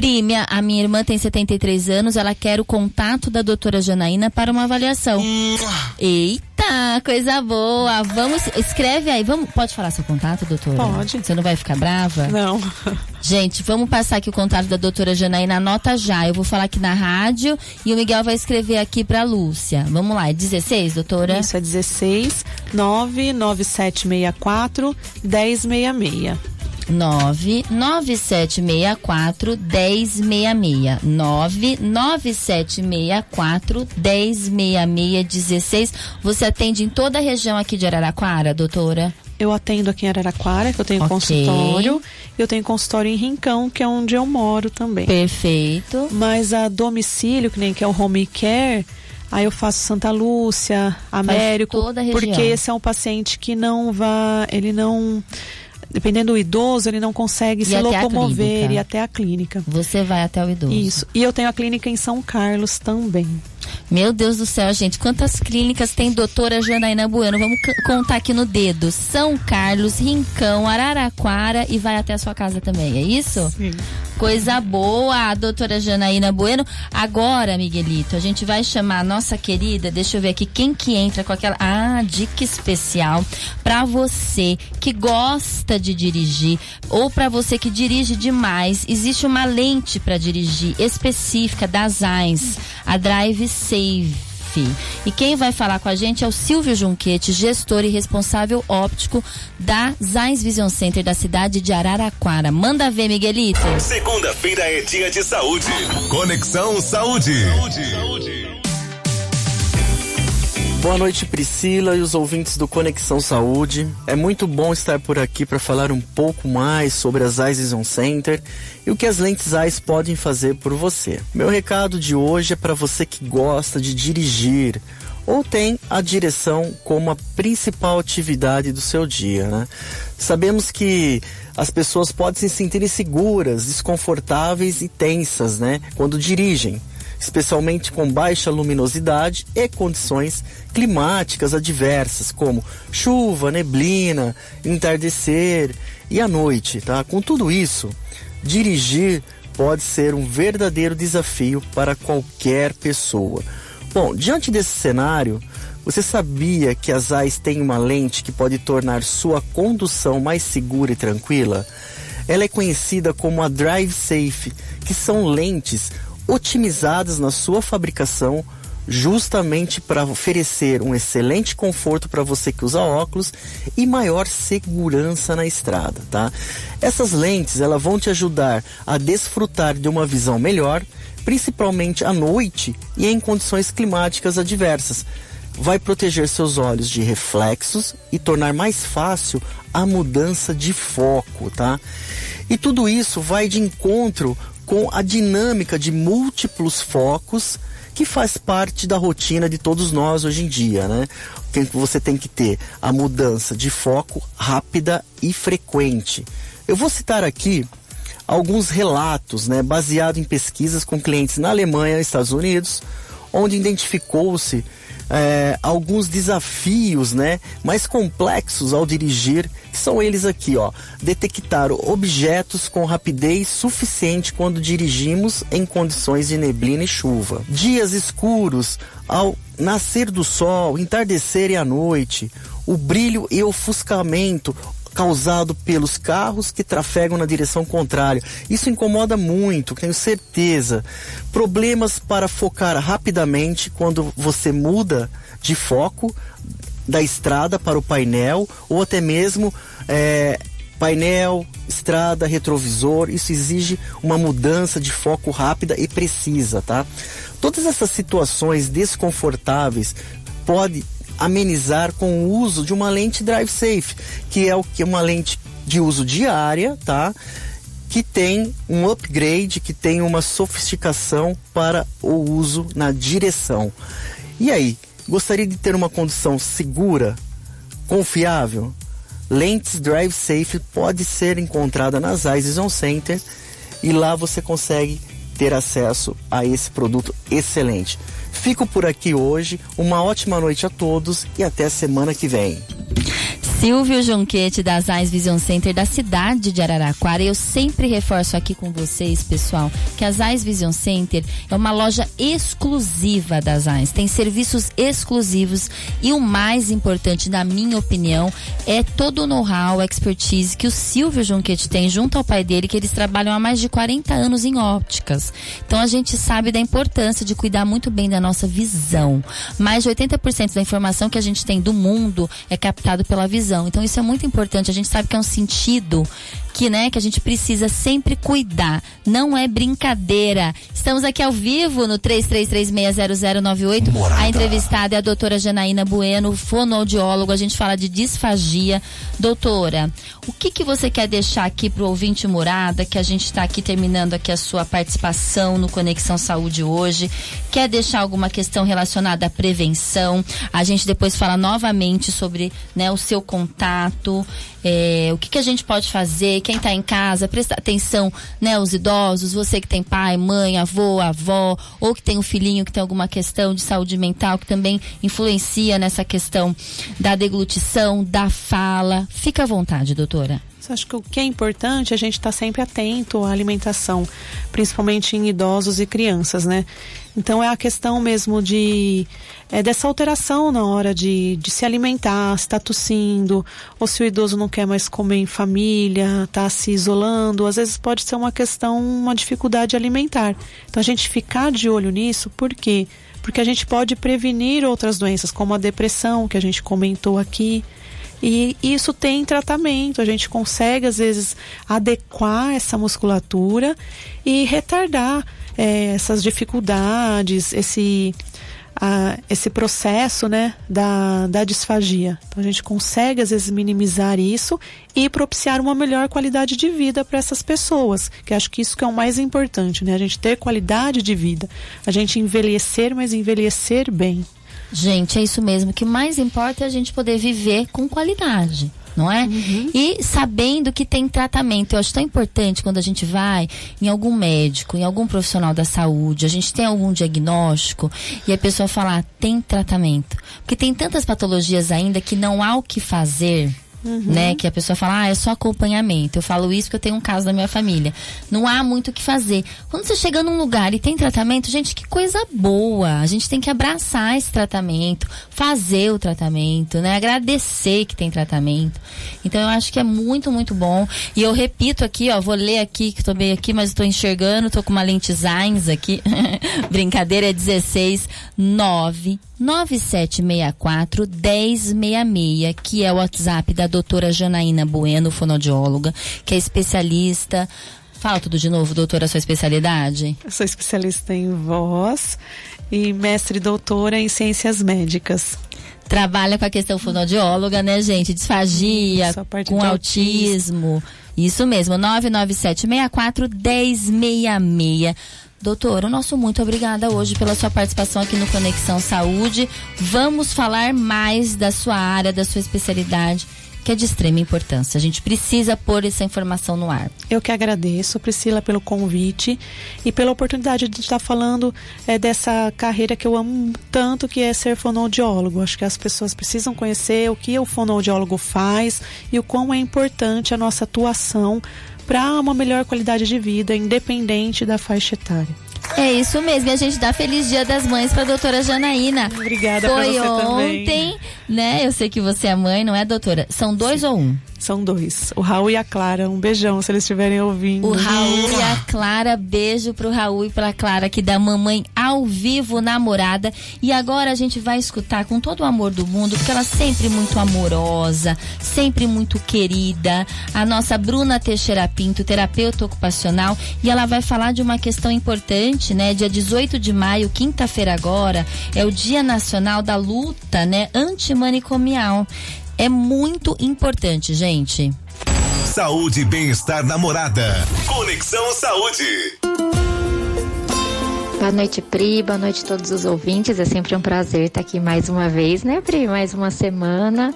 Prime, a minha irmã tem 73 anos, ela quer o contato da doutora Janaína para uma avaliação. Eita, coisa boa. Vamos, escreve aí. Vamos, pode falar seu contato, doutora? Pode. Você não vai ficar brava? Não. Gente, vamos passar aqui o contato da doutora Janaína. Anota já. Eu vou falar aqui na rádio e o Miguel vai escrever aqui para Lúcia. Vamos lá, é 16, doutora? Isso, é 16 99764 1066. 99764 1066. 99764 1066 16. Você atende em toda a região aqui de Araraquara, doutora? Eu atendo aqui em Araraquara, que eu tenho okay. consultório. Eu tenho consultório em Rincão, que é onde eu moro também. Perfeito. Mas a domicílio, que nem que é o home care, Aí eu faço Santa Lúcia, Américo, toda a porque esse é um paciente que não vai, ele não dependendo do idoso, ele não consegue se locomover e até a clínica. Você vai até o idoso. Isso. E eu tenho a clínica em São Carlos também. Meu Deus do céu, gente, quantas clínicas tem doutora Janaína Bueno? Vamos contar aqui no dedo. São Carlos, Rincão, Araraquara e vai até a sua casa também, é isso? Sim. Coisa boa, doutora Janaína Bueno. Agora, Miguelito, a gente vai chamar a nossa querida, deixa eu ver aqui, quem que entra com aquela. Ah, dica especial para você que gosta de dirigir ou para você que dirige demais. Existe uma lente para dirigir específica da Zines, a Drive Save. E quem vai falar com a gente é o Silvio Junquete, gestor e responsável óptico da Zais Vision Center da cidade de Araraquara. Manda ver, Miguelito. Segunda-feira é dia de saúde. Conexão Saúde. Saúde. saúde. Boa noite, Priscila e os ouvintes do Conexão Saúde. É muito bom estar por aqui para falar um pouco mais sobre as Eyes Vision Center e o que as lentes Eyes podem fazer por você. Meu recado de hoje é para você que gosta de dirigir ou tem a direção como a principal atividade do seu dia, né? Sabemos que as pessoas podem se sentir inseguras, desconfortáveis e tensas, né, quando dirigem especialmente com baixa luminosidade e condições climáticas adversas, como chuva, neblina, entardecer e a noite, tá? Com tudo isso, dirigir pode ser um verdadeiro desafio para qualquer pessoa. Bom, diante desse cenário, você sabia que as AIS têm uma lente que pode tornar sua condução mais segura e tranquila? Ela é conhecida como a Drive Safe, que são lentes otimizadas na sua fabricação justamente para oferecer um excelente conforto para você que usa óculos e maior segurança na estrada, tá? Essas lentes, elas vão te ajudar a desfrutar de uma visão melhor, principalmente à noite e em condições climáticas adversas. Vai proteger seus olhos de reflexos e tornar mais fácil a mudança de foco, tá? E tudo isso vai de encontro com a dinâmica de múltiplos focos que faz parte da rotina de todos nós hoje em dia, né? Você tem que ter a mudança de foco rápida e frequente. Eu vou citar aqui alguns relatos, né, baseado em pesquisas com clientes na Alemanha e Estados Unidos, onde identificou-se é, alguns desafios, né, mais complexos ao dirigir, que são eles aqui, ó, detectar objetos com rapidez suficiente quando dirigimos em condições de neblina e chuva, dias escuros ao nascer do sol, entardecer e à noite, o brilho e ofuscamento causado pelos carros que trafegam na direção contrária. Isso incomoda muito, tenho certeza. Problemas para focar rapidamente quando você muda de foco da estrada para o painel ou até mesmo é, painel, estrada, retrovisor. Isso exige uma mudança de foco rápida e precisa, tá? Todas essas situações desconfortáveis podem amenizar com o uso de uma lente Drive Safe, que é o que uma lente de uso diária, tá? Que tem um upgrade, que tem uma sofisticação para o uso na direção. E aí, gostaria de ter uma condução segura, confiável? Lentes Drive Safe pode ser encontrada nas Eyes Center e lá você consegue ter acesso a esse produto excelente. Fico por aqui hoje. Uma ótima noite a todos e até semana que vem. Silvio Jonquete da Zais Vision Center da cidade de Araraquara. Eu sempre reforço aqui com vocês, pessoal, que a Zais Vision Center é uma loja exclusiva da Zais. Tem serviços exclusivos e o mais importante, na minha opinião, é todo o know-how, expertise que o Silvio Jonquete tem junto ao pai dele, que eles trabalham há mais de 40 anos em ópticas. Então a gente sabe da importância de cuidar muito bem da nossa visão. Mais de 80% da informação que a gente tem do mundo é captado pela visão Então isso é muito importante. A gente sabe que é um sentido que, né, que a gente precisa sempre cuidar. Não é brincadeira. Estamos aqui ao vivo no 33360098. A entrevistada é a doutora Janaína Bueno, fonoaudiólogo. A gente fala de disfagia. Doutora, o que que você quer deixar aqui pro ouvinte morada, que a gente está aqui terminando aqui a sua participação no Conexão Saúde hoje? Quer deixar alguma questão relacionada à prevenção? A gente depois fala novamente sobre, né, o seu contato, é, o que, que a gente pode fazer, quem está em casa, prestar atenção, né, os idosos, você que tem pai, mãe, avô, avó, ou que tem um filhinho que tem alguma questão de saúde mental que também influencia nessa questão da deglutição, da fala. Fica à vontade, doutora. Acho que o que é importante é a gente estar tá sempre atento à alimentação, principalmente em idosos e crianças, né? Então é a questão mesmo de é, dessa alteração na hora de, de se alimentar, se está tossindo, ou se o idoso não quer mais comer em família, está se isolando, às vezes pode ser uma questão, uma dificuldade alimentar. Então a gente ficar de olho nisso, por quê? Porque a gente pode prevenir outras doenças, como a depressão, que a gente comentou aqui. E isso tem tratamento, a gente consegue às vezes adequar essa musculatura e retardar é, essas dificuldades, esse, a, esse processo né, da, da disfagia. Então a gente consegue às vezes minimizar isso e propiciar uma melhor qualidade de vida para essas pessoas, que acho que isso que é o mais importante, né? A gente ter qualidade de vida, a gente envelhecer, mas envelhecer bem. Gente, é isso mesmo. O que mais importa é a gente poder viver com qualidade não é? Uhum. E sabendo que tem tratamento. Eu acho tão importante quando a gente vai em algum médico, em algum profissional da saúde, a gente tem algum diagnóstico e a pessoa falar, ah, tem tratamento. Porque tem tantas patologias ainda que não há o que fazer Uhum. Né? Que a pessoa fala, ah, é só acompanhamento. Eu falo isso porque eu tenho um caso da minha família. Não há muito o que fazer. Quando você chega num lugar e tem tratamento, gente, que coisa boa. A gente tem que abraçar esse tratamento, fazer o tratamento, né? Agradecer que tem tratamento. Então eu acho que é muito, muito bom. E eu repito aqui, ó, vou ler aqui, que tô bem aqui, mas estou enxergando, tô com uma lente Zines aqui. Brincadeira, é 16 9 9764 1066, que é o WhatsApp da doutora Janaína Bueno, fonoaudióloga, que é especialista. Fala tudo de novo, doutora, a sua especialidade? Eu sou especialista em voz e mestre doutora em ciências médicas trabalha com a questão fonoaudióloga, né, gente? Disfagia, com autismo. autismo. Isso mesmo, 997 64 1066. Doutor, o nosso muito obrigada hoje pela sua participação aqui no Conexão Saúde. Vamos falar mais da sua área, da sua especialidade que é de extrema importância. A gente precisa pôr essa informação no ar. Eu que agradeço, Priscila, pelo convite e pela oportunidade de estar falando é, dessa carreira que eu amo tanto, que é ser fonoaudiólogo. Acho que as pessoas precisam conhecer o que o fonoaudiólogo faz e o quão é importante a nossa atuação para uma melhor qualidade de vida, independente da faixa etária. É isso mesmo. E a gente dá feliz Dia das Mães para doutora Janaína. Obrigada Foi pra você ontem, também. né? Eu sei que você é mãe, não é, doutora? São dois Sim. ou um? São dois. O Raul e a Clara. Um beijão se eles estiverem ouvindo. O Raul e a Clara. Beijo pro Raul e pra Clara aqui da Mamãe ao vivo namorada. E agora a gente vai escutar com todo o amor do mundo, porque ela é sempre muito amorosa, sempre muito querida. A nossa Bruna Teixeira Pinto, terapeuta ocupacional. E ela vai falar de uma questão importante, né? Dia 18 de maio, quinta-feira agora, é o Dia Nacional da Luta, né? Antimanicomial é muito importante, gente. Saúde e bem-estar namorada. Conexão Saúde. Boa noite, Pri. Boa noite a todos os ouvintes. É sempre um prazer estar aqui mais uma vez, né, Pri? Mais uma semana.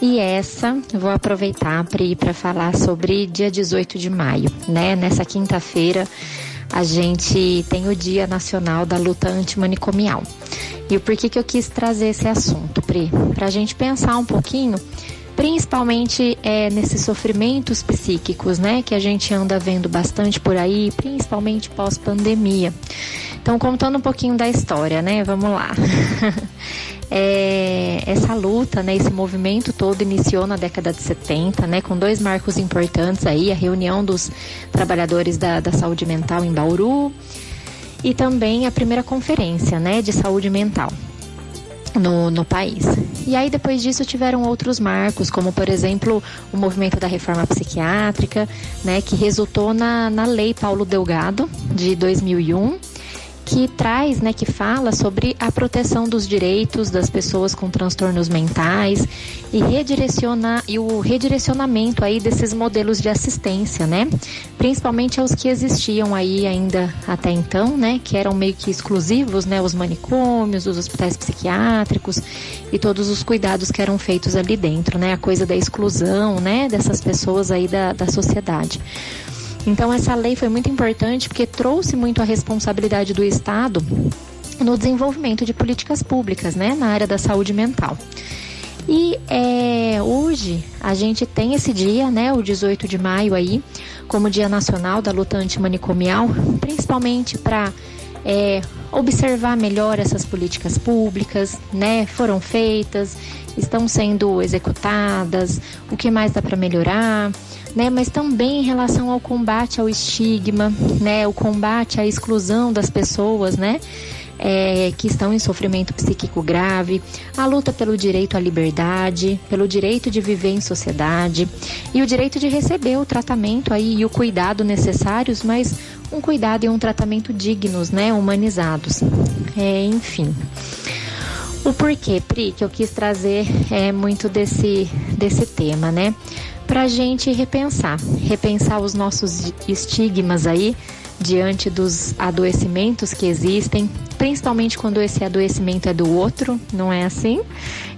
E essa, vou aproveitar, Pri, para falar sobre dia 18 de maio, né? Nessa quinta-feira, a gente tem o Dia Nacional da Luta Antimanicomial. E o porquê que eu quis trazer esse assunto, Pri? Para a gente pensar um pouquinho, principalmente é, nesses sofrimentos psíquicos, né? Que a gente anda vendo bastante por aí, principalmente pós-pandemia. Então, contando um pouquinho da história, né? Vamos lá. É, essa luta, né, esse movimento todo iniciou na década de 70, né, com dois marcos importantes aí, a reunião dos trabalhadores da, da saúde mental em Bauru e também a primeira conferência né, de saúde mental no, no país. E aí depois disso tiveram outros marcos, como por exemplo o movimento da reforma psiquiátrica, né, que resultou na, na lei Paulo Delgado de 2001 que traz, né, que fala sobre a proteção dos direitos das pessoas com transtornos mentais e redireciona e o redirecionamento aí desses modelos de assistência, né? Principalmente aos que existiam aí ainda até então, né, que eram meio que exclusivos, né, os manicômios, os hospitais psiquiátricos e todos os cuidados que eram feitos ali dentro, né? A coisa da exclusão, né, dessas pessoas aí da, da sociedade. Então essa lei foi muito importante porque trouxe muito a responsabilidade do Estado no desenvolvimento de políticas públicas, né, na área da saúde mental. E é, hoje a gente tem esse dia, né, o 18 de maio aí, como Dia Nacional da Luta Antimanicomial, principalmente para é, observar melhor essas políticas públicas, né, foram feitas, estão sendo executadas, o que mais dá para melhorar né? Mas também em relação ao combate ao estigma, né? O combate à exclusão das pessoas, né? É, que estão em sofrimento psíquico grave, a luta pelo direito à liberdade, pelo direito de viver em sociedade e o direito de receber o tratamento aí e o cuidado necessários, mas um cuidado e um tratamento dignos, né, humanizados. É, enfim. O porquê, Pri, que eu quis trazer é muito desse, desse tema, né? Para a gente repensar, repensar os nossos estigmas aí diante dos adoecimentos que existem, principalmente quando esse adoecimento é do outro, não é assim?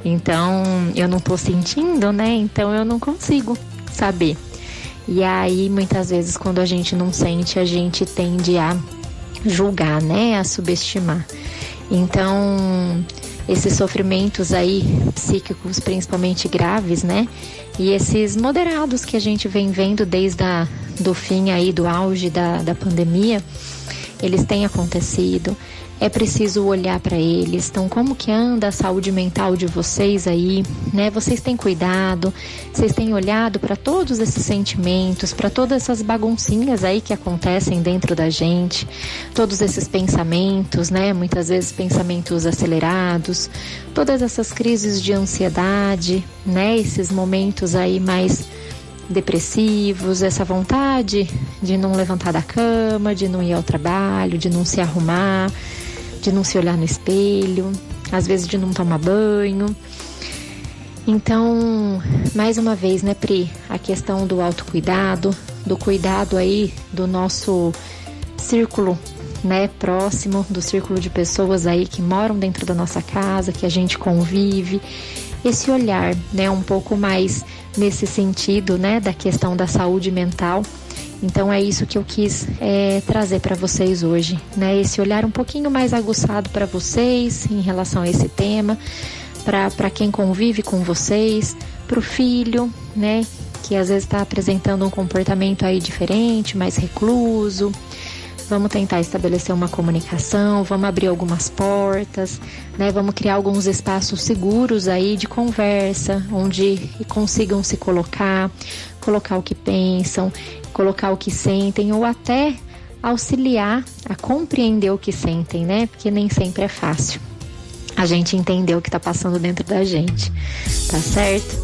Então eu não estou sentindo, né? Então eu não consigo saber. E aí muitas vezes quando a gente não sente, a gente tende a julgar, né? A subestimar. Então esses sofrimentos aí psíquicos, principalmente graves, né? E esses moderados que a gente vem vendo desde a, do fim aí do auge da, da pandemia, eles têm acontecido é preciso olhar para eles. Então, como que anda a saúde mental de vocês aí, né? Vocês têm cuidado, vocês têm olhado para todos esses sentimentos, para todas essas baguncinhas aí que acontecem dentro da gente, todos esses pensamentos, né? Muitas vezes pensamentos acelerados, todas essas crises de ansiedade, né? Esses momentos aí mais depressivos, essa vontade de não levantar da cama, de não ir ao trabalho, de não se arrumar, de não se olhar no espelho, às vezes de não tomar banho. Então, mais uma vez, né, Pri, a questão do autocuidado, do cuidado aí do nosso círculo, né, próximo, do círculo de pessoas aí que moram dentro da nossa casa, que a gente convive, esse olhar, né, um pouco mais nesse sentido, né, da questão da saúde mental então é isso que eu quis é, trazer para vocês hoje, né? Esse olhar um pouquinho mais aguçado para vocês em relação a esse tema, para quem convive com vocês, para o filho, né? Que às vezes está apresentando um comportamento aí diferente, mais recluso. Vamos tentar estabelecer uma comunicação, vamos abrir algumas portas, né? Vamos criar alguns espaços seguros aí de conversa, onde consigam se colocar, colocar o que pensam colocar o que sentem ou até auxiliar a compreender o que sentem, né? Porque nem sempre é fácil a gente entender o que está passando dentro da gente, tá certo?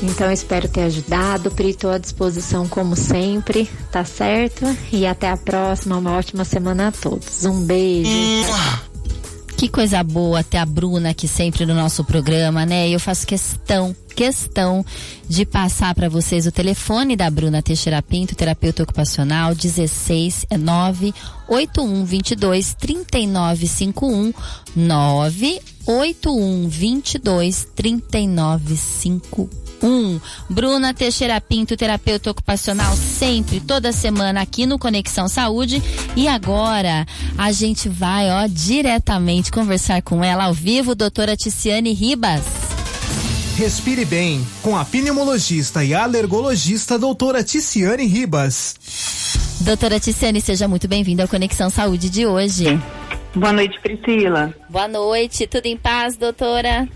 Então espero ter ajudado, Pri, estou à disposição como sempre, tá certo? E até a próxima, uma ótima semana a todos. Um beijo. Que coisa boa ter a Bruna aqui sempre no nosso programa, né? Eu faço questão, questão de passar para vocês o telefone da Bruna Teixeira Pinto, terapeuta ocupacional, 16 é 981 22 3951 981 22 3951 um. Bruna Teixeira Pinto, terapeuta ocupacional, sempre, toda semana aqui no Conexão Saúde. E agora a gente vai, ó, diretamente conversar com ela ao vivo, doutora Ticiane Ribas. Respire bem com a pneumologista e alergologista doutora Ticiane Ribas. Doutora Ticiane, seja muito bem-vinda ao Conexão Saúde de hoje. Boa noite, Priscila. Boa noite, tudo em paz, doutora?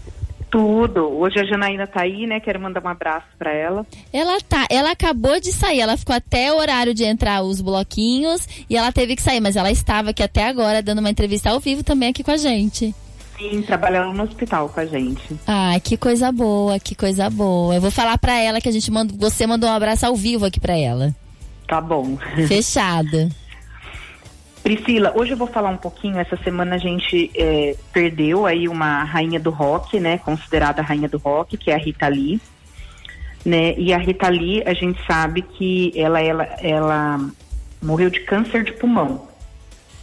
Tudo. Hoje a Janaína tá aí, né? Quero mandar um abraço para ela. Ela tá. Ela acabou de sair. Ela ficou até o horário de entrar os bloquinhos e ela teve que sair, mas ela estava aqui até agora dando uma entrevista ao vivo também aqui com a gente. Sim, trabalhando no hospital com a gente. Ah, que coisa boa, que coisa boa. Eu vou falar pra ela que a gente mandou, você mandou um abraço ao vivo aqui pra ela. Tá bom. Fechada. Priscila, hoje eu vou falar um pouquinho. Essa semana a gente é, perdeu aí uma rainha do rock, né? Considerada rainha do rock, que é a Rita Lee. Né? E a Rita Lee, a gente sabe que ela, ela, ela morreu de câncer de pulmão,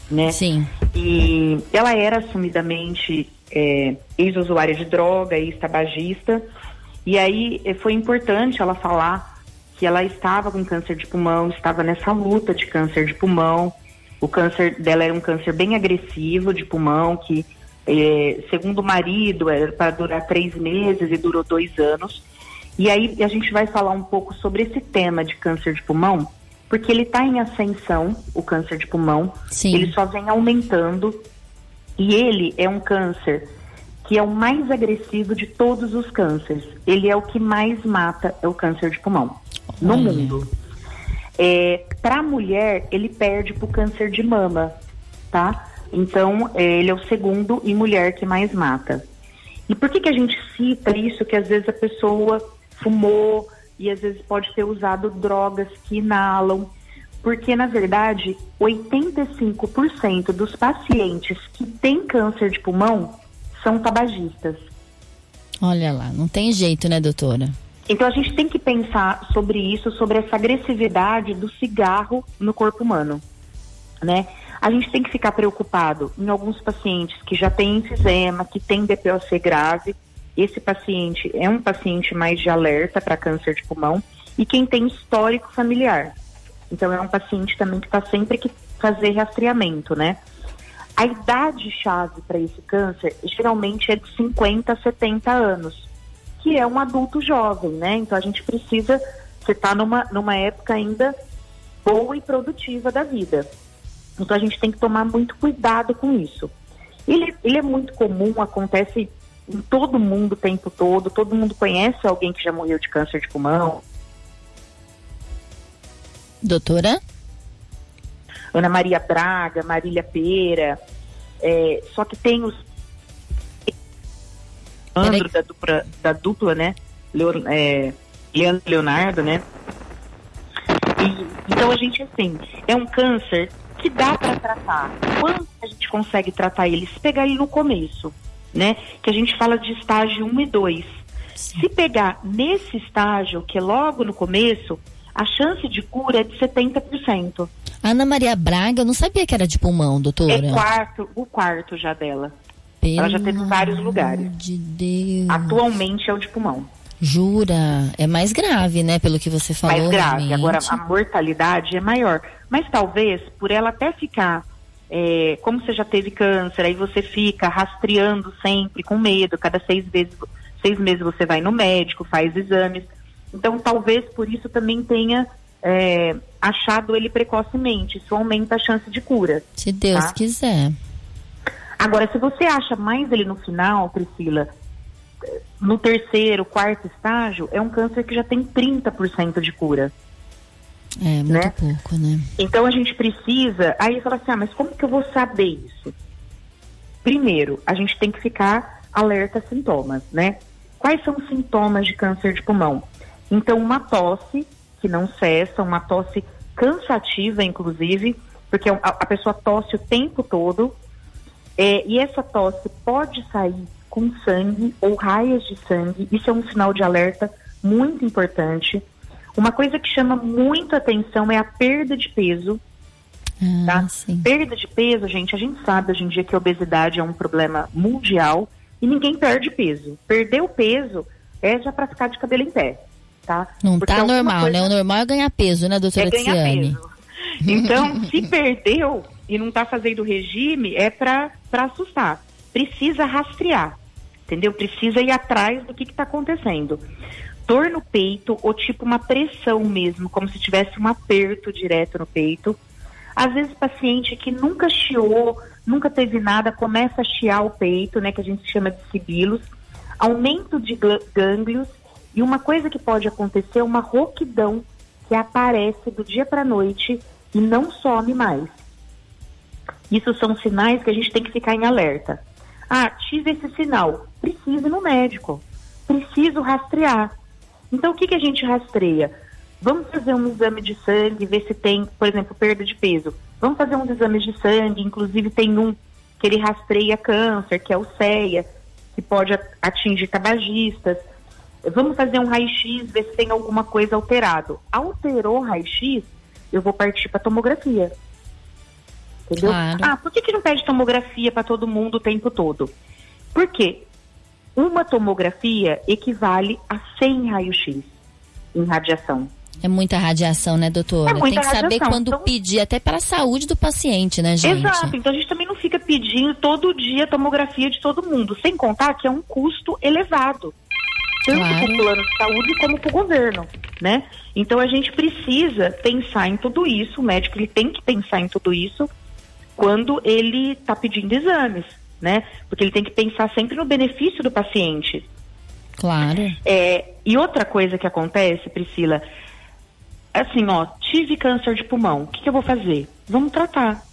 né? Sim. E ela era assumidamente é, ex-usuária de droga, ex-tabagista. E aí eh, foi importante ela falar que ela estava com câncer de pulmão, estava nessa luta de câncer de pulmão. O câncer dela era um câncer bem agressivo de pulmão, que, eh, segundo o marido, era para durar três meses e durou dois anos. E aí a gente vai falar um pouco sobre esse tema de câncer de pulmão, porque ele está em ascensão, o câncer de pulmão. Sim. Ele só vem aumentando. E ele é um câncer que é o mais agressivo de todos os cânceres. Ele é o que mais mata, é o câncer de pulmão no Olha. mundo. É, para a mulher, ele perde para o câncer de mama, tá? Então, é, ele é o segundo em mulher que mais mata. E por que, que a gente cita isso? Que às vezes a pessoa fumou e às vezes pode ter usado drogas que inalam. Porque, na verdade, 85% dos pacientes que têm câncer de pulmão são tabagistas. Olha lá, não tem jeito, né, doutora? Então a gente tem que pensar sobre isso, sobre essa agressividade do cigarro no corpo humano, né? A gente tem que ficar preocupado em alguns pacientes que já têm enfisema, que têm DPOC grave. Esse paciente é um paciente mais de alerta para câncer de pulmão e quem tem histórico familiar. Então é um paciente também que está sempre que fazer rastreamento, né? A idade chave para esse câncer geralmente é de 50 a 70 anos que é um adulto jovem, né? Então a gente precisa, você está numa, numa época ainda boa e produtiva da vida. Então a gente tem que tomar muito cuidado com isso. Ele, ele é muito comum, acontece em todo mundo o tempo todo, todo mundo conhece alguém que já morreu de câncer de pulmão. Doutora? Ana Maria Braga, Marília Pera, é, só que tem os Leandro da dupla, da dupla né? Leon, é, Leandro Leonardo, né? E, então a gente, assim, é um câncer que dá para tratar. Quando a gente consegue tratar ele? Se pegar ele no começo, né? Que a gente fala de estágio 1 e 2. Se pegar nesse estágio, que é logo no começo, a chance de cura é de 70%. Ana Maria Braga, eu não sabia que era de pulmão, doutora. É quarto, o quarto já dela. Pelo Ela já teve vários lugares. de Deus. Atualmente é o de pulmão. Jura? É mais grave, né? Pelo que você falou. mais grave. realmente. Agora, a mortalidade é maior. Mas talvez, por ela até ficar, é, como você já teve câncer, aí você fica rastreando sempre com medo, cada seis, vezes, seis meses você vai no médico, faz exames. Então, talvez por isso também tenha é, achado ele precocemente. Isso aumenta a chance de cura. Se Deus tá? quiser. Agora, se você acha mais ele no final, Priscila, no terceiro, quarto estágio, é um câncer que já tem 30% de cura. É, muito Né? pouco, né? Então a gente precisa. Aí fala assim: ah, mas como que eu vou saber isso? Primeiro, a gente tem que ficar alerta a sintomas, né? Quais são os sintomas de câncer de pulmão? Então, uma tosse que não cessa, uma tosse cansativa, inclusive, porque a, a pessoa tosse o tempo todo, é, e essa tosse pode sair com sangue ou raias de sangue. Isso é um sinal de alerta muito importante. Uma coisa que chama muito atenção é a perda de peso. Ah, Tá? sim. Perda de peso, gente, a gente sabe hoje em dia que a obesidade é um problema mundial e ninguém perde peso. Perder o peso é já pra ficar de cabelo em pé, tá? Não Porque tá normal, coisa- né? O normal é ganhar peso, né, doutora é ganhar Tiziane? peso. Então, se perdeu e não está fazendo regime, é para assustar. Precisa rastrear, entendeu? Precisa ir atrás do que está acontecendo. Dor no peito ou tipo uma pressão mesmo, como se tivesse um aperto direto no peito. Às vezes paciente que nunca chiou, nunca teve nada, começa a chiar o peito, né, que a gente chama de sibilos, aumento de gânglios e uma coisa que pode acontecer é uma rouquidão que aparece do dia para noite e não some mais. Isso são sinais que a gente tem que ficar em alerta. Ah, tive esse sinal. Preciso ir no médico. Preciso rastrear. Então, o que, que a gente rastreia? Vamos fazer um exame de sangue, ver se tem, por exemplo, perda de peso. Vamos fazer uns exames de sangue, inclusive tem um que ele rastreia câncer, que é o CEA, que pode atingir tabagistas. Vamos fazer um raio-x, ver se tem alguma coisa alterado. Alterou o raio-x, eu vou partir para tomografia. Entendeu? Claro. Ah, por que, que não pede tomografia para todo mundo o tempo todo? Porque uma tomografia equivale a 100 raio-x em radiação. É muita radiação, né, doutora? É muita Tem que saber radiação, quando então- pedir, até para a saúde do paciente, né, gente? Exato, então a gente também não fica pedindo todo dia tomografia de todo mundo, sem contar que é um custo elevado. Tanto Claro. para o plano de saúde como para o governo, né? Então a gente precisa pensar em tudo isso, o médico ele tem que pensar em tudo isso quando ele está pedindo exames, né? Porque ele tem que pensar sempre no benefício do paciente. Claro. É, e outra coisa que acontece, Priscila, assim, ó, tive câncer de pulmão, o que, que eu vou fazer? Vamos tratar.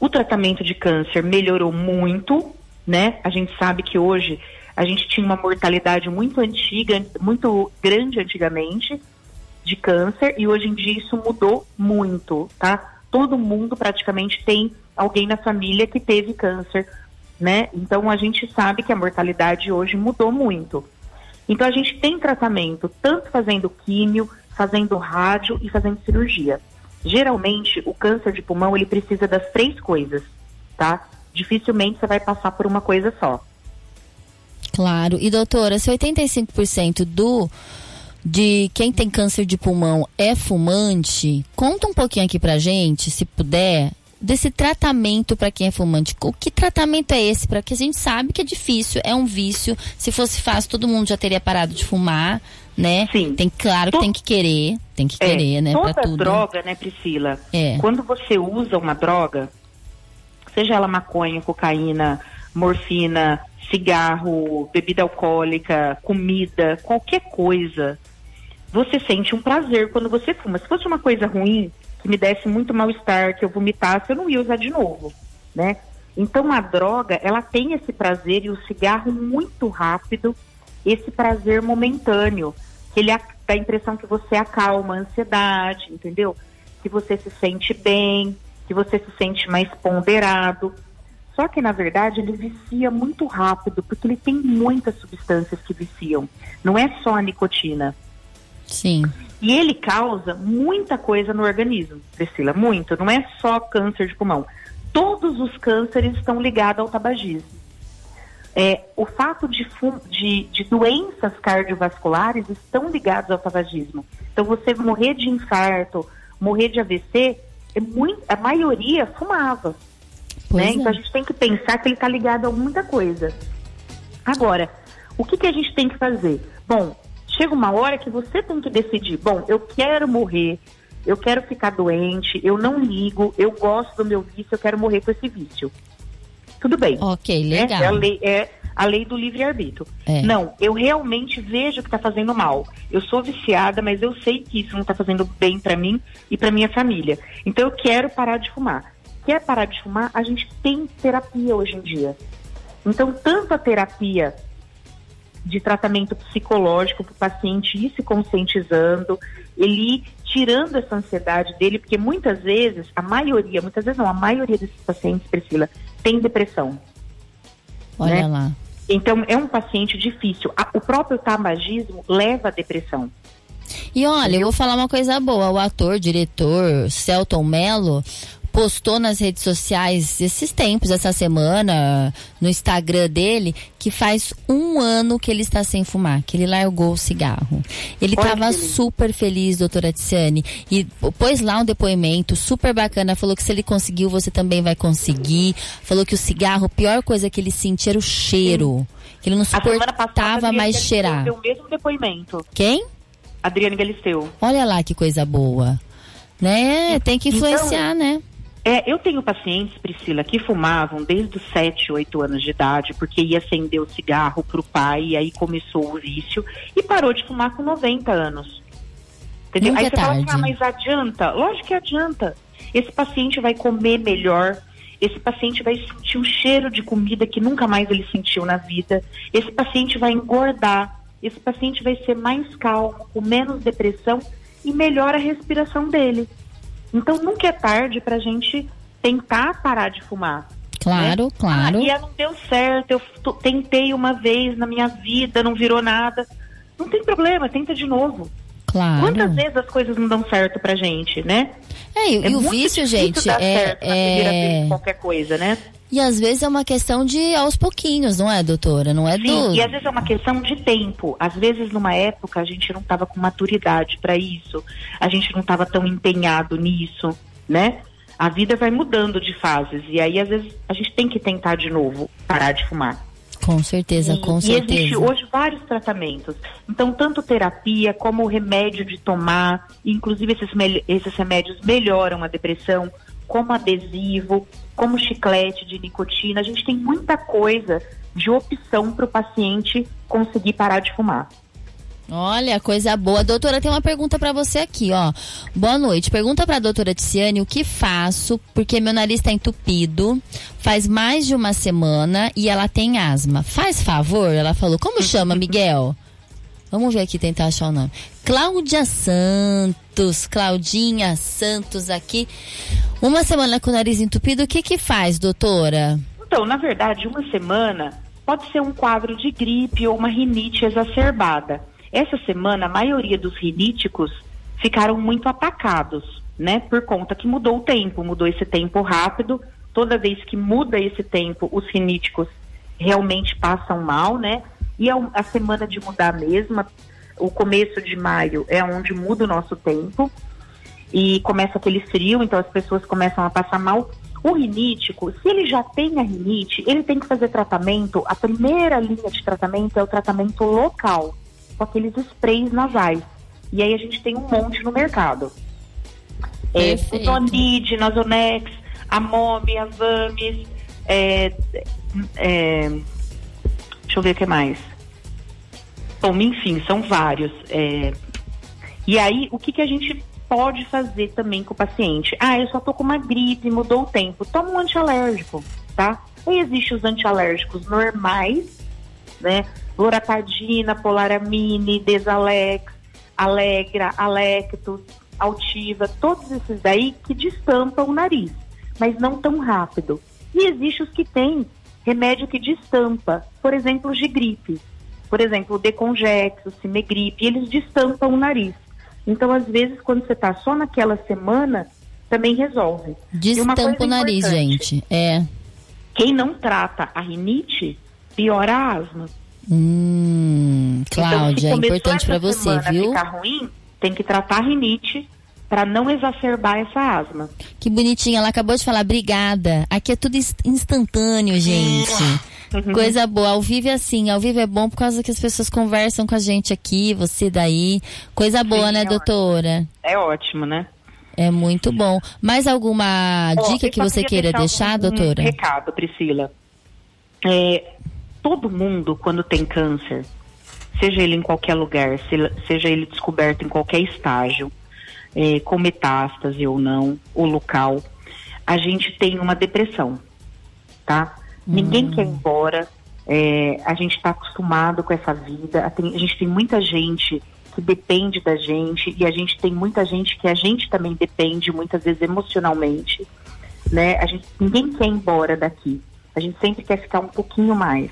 O tratamento de câncer melhorou muito, né? A gente sabe que hoje a gente tinha uma mortalidade muito antiga, muito grande antigamente de câncer e hoje em dia isso mudou muito, tá? Todo mundo praticamente tem alguém na família que teve câncer, né? Então a gente sabe que a mortalidade hoje mudou muito. Então a gente tem tratamento tanto fazendo químio, fazendo rádio e fazendo cirurgia. Geralmente o câncer de pulmão ele precisa das três coisas, tá? Dificilmente você vai passar por uma coisa só. Claro. E doutora, se 85% do de quem tem câncer de pulmão é fumante, conta um pouquinho aqui pra gente, se puder, desse tratamento para quem é fumante. O que tratamento é esse? Para que a gente sabe que é difícil, é um vício. Se fosse fácil, todo mundo já teria parado de fumar, né? Sim. Tem claro que tem que querer, tem que querer, né, toda tudo. droga, né, Priscila? É. Quando você usa uma droga, seja ela maconha, cocaína, morfina, cigarro, bebida alcoólica, comida, qualquer coisa, você sente um prazer quando você fuma. Se fosse uma coisa ruim, que me desse muito mal-estar, que eu vomitasse, eu não ia usar de novo, né? Então a droga, ela tem esse prazer e o cigarro muito rápido, esse prazer momentâneo, que ele dá a impressão que você acalma a ansiedade, entendeu? Que você se sente bem, que você se sente mais ponderado. Só que, na verdade, ele vicia muito rápido, porque ele tem muitas substâncias que viciam. Não é só a nicotina. Sim. E ele causa muita coisa no organismo, Priscila, muito. Não é só câncer de pulmão. Todos os cânceres estão ligados ao tabagismo. É, o fato de, de, de doenças cardiovasculares estão ligados ao tabagismo. Então, você morrer de infarto, morrer de AVC, é muito, a maioria fumava. Né? é. Então, a gente tem que pensar que ele está ligado a muita coisa. Agora, o que, que a gente tem que fazer? Bom, chega uma hora que você tem que decidir. Bom, eu quero morrer, eu quero ficar doente, eu não ligo, eu gosto do meu vício, eu quero morrer com esse vício. Tudo bem. Ok, né? legal. É a lei, é a lei do livre-arbítrio. É. Não, eu realmente vejo que está fazendo mal. Eu sou viciada, mas eu sei que isso não está fazendo bem para mim e para minha família. Então eu quero parar de fumar. Quer parar de fumar? A gente tem terapia hoje em dia. Então, tanto a terapia de tratamento psicológico para o paciente ir se conscientizando, ele ir tirando essa ansiedade dele, porque muitas vezes, a maioria, muitas vezes não, a maioria desses pacientes, Priscila, tem depressão. Olha né? lá. Então, é um paciente difícil. O próprio tabagismo leva à depressão. E olha, eu vou falar uma coisa boa. O ator, diretor Celton Mello postou nas redes sociais esses tempos, essa semana, no Instagram dele, que faz um ano que ele está sem fumar, que ele largou o cigarro. Ele estava super feliz, doutora Tiziane, e pôs lá um depoimento super bacana, falou que se ele conseguiu, você também vai conseguir. Falou que o cigarro, a pior coisa que ele sentia era o cheiro. Que ele não suportava mais cheirar. deu o mesmo depoimento. Quem? Adriane Galisteu. Olha lá que coisa boa. Né? Tem que Então, influenciar, né? É, eu tenho pacientes, Priscila, que fumavam desde os 7, 8 anos de idade, porque ia acender o cigarro para o pai, e aí começou o vício, e parou de fumar com 90 anos. Entendeu? Nunca aí é você fala assim, tarde. ah, mas adianta? Lógico que adianta. Esse paciente vai comer melhor, esse paciente vai sentir um cheiro de comida que nunca mais ele sentiu na vida, esse paciente vai engordar, esse paciente vai ser mais calmo, com menos depressão e melhora a respiração dele. Então nunca é tarde para a gente tentar parar de fumar. Claro, né? claro. Ah, e não deu certo, eu tentei uma vez na minha vida, não virou nada. Não tem problema, tenta de novo. Claro. Quantas vezes as coisas não dão certo pra gente, né? É, e, é e o vício, gente, é, é... qualquer coisa, né? E às vezes é uma questão de aos pouquinhos, não é, doutora? Não é Sim, do... e às vezes é uma questão de tempo. Às vezes, numa época, a gente não estava com maturidade para isso, a gente não estava tão empenhado nisso, né? A vida vai mudando de fases e aí, às vezes, a gente tem que tentar de novo parar de fumar. Com certeza, com e, certeza. E existe hoje vários tratamentos. Então, tanto terapia como remédio de tomar, inclusive esses, esses remédios melhoram a depressão, como adesivo, como chiclete de nicotina. A gente tem muita coisa de opção para o paciente conseguir parar de fumar. Olha, coisa boa. Doutora, tem uma pergunta para você aqui, ó. Boa noite. Pergunta para a doutora Tiziane o que faço, porque meu nariz está entupido, faz mais de uma semana e ela tem asma. Faz favor? Ela falou. Como chama, Miguel? Vamos ver aqui, tentar achar o nome. Cláudia Santos, Claudinha Santos aqui. Uma semana com o nariz entupido, o que que faz, doutora? Então, na verdade, uma semana pode ser um quadro de gripe ou uma rinite exacerbada. Essa semana, a maioria dos riníticos ficaram muito atacados, né? Por conta que mudou o tempo, mudou esse tempo rápido. Toda vez que muda esse tempo, os riníticos realmente passam mal, né? E a, a semana de mudar mesmo, o começo de maio é onde muda o nosso tempo e começa aquele frio, então as pessoas começam a passar mal. O rinítico, se ele já tem a rinite, ele tem que fazer tratamento. A primeira linha de tratamento é o tratamento local com aqueles sprays nasais. E aí a gente tem um monte no mercado. É, o Tonid, Nasonex, a Mob, a Vames, é, é, deixa eu ver o que mais. Bom, enfim, são vários. É, e aí, o que, que a gente pode fazer também com o paciente? Ah, eu só tô com uma gripe, mudou o tempo. Toma um antialérgico, tá? E existem os antialérgicos normais, né? loratadina, polaramine, desalex, alegra, alectos, altiva, todos esses daí que destampam o nariz, mas não tão rápido. E existe os que têm remédio que destampa, por exemplo, os de gripe. Por exemplo, o Decongex, o Cimegripe, eles destampam o nariz. Então, às vezes, quando você está só naquela semana, também resolve. Destampa o nariz, gente. É. Quem não trata a rinite, piora a asma. Hum, Cláudia, então, é importante para você, viu? ficar ruim, tem que tratar a rinite para não exacerbar essa asma. Que bonitinha, ela acabou de falar, obrigada. Aqui é tudo instantâneo, gente. Uhum. Coisa boa. Ao vivo é assim, ao vivo é bom por causa que as pessoas conversam com a gente aqui, você daí. Coisa boa, Sim, né, é doutora? Ótimo. É ótimo, né? É muito bom. Mais alguma dica que você queira deixar, deixar doutora? Um recado, Priscila. É, todo mundo, quando tem câncer, seja ele em qualquer lugar, seja ele descoberto em qualquer estágio, é, com metástase ou não, o local, a gente tem uma depressão, tá? Hum. Ninguém quer ir embora, é, a gente está acostumado com essa vida, a, a gente tem muita gente que depende da gente e a gente tem muita gente que a gente também depende muitas vezes emocionalmente, né? A gente ninguém quer ir embora daqui. A gente sempre quer ficar um pouquinho mais.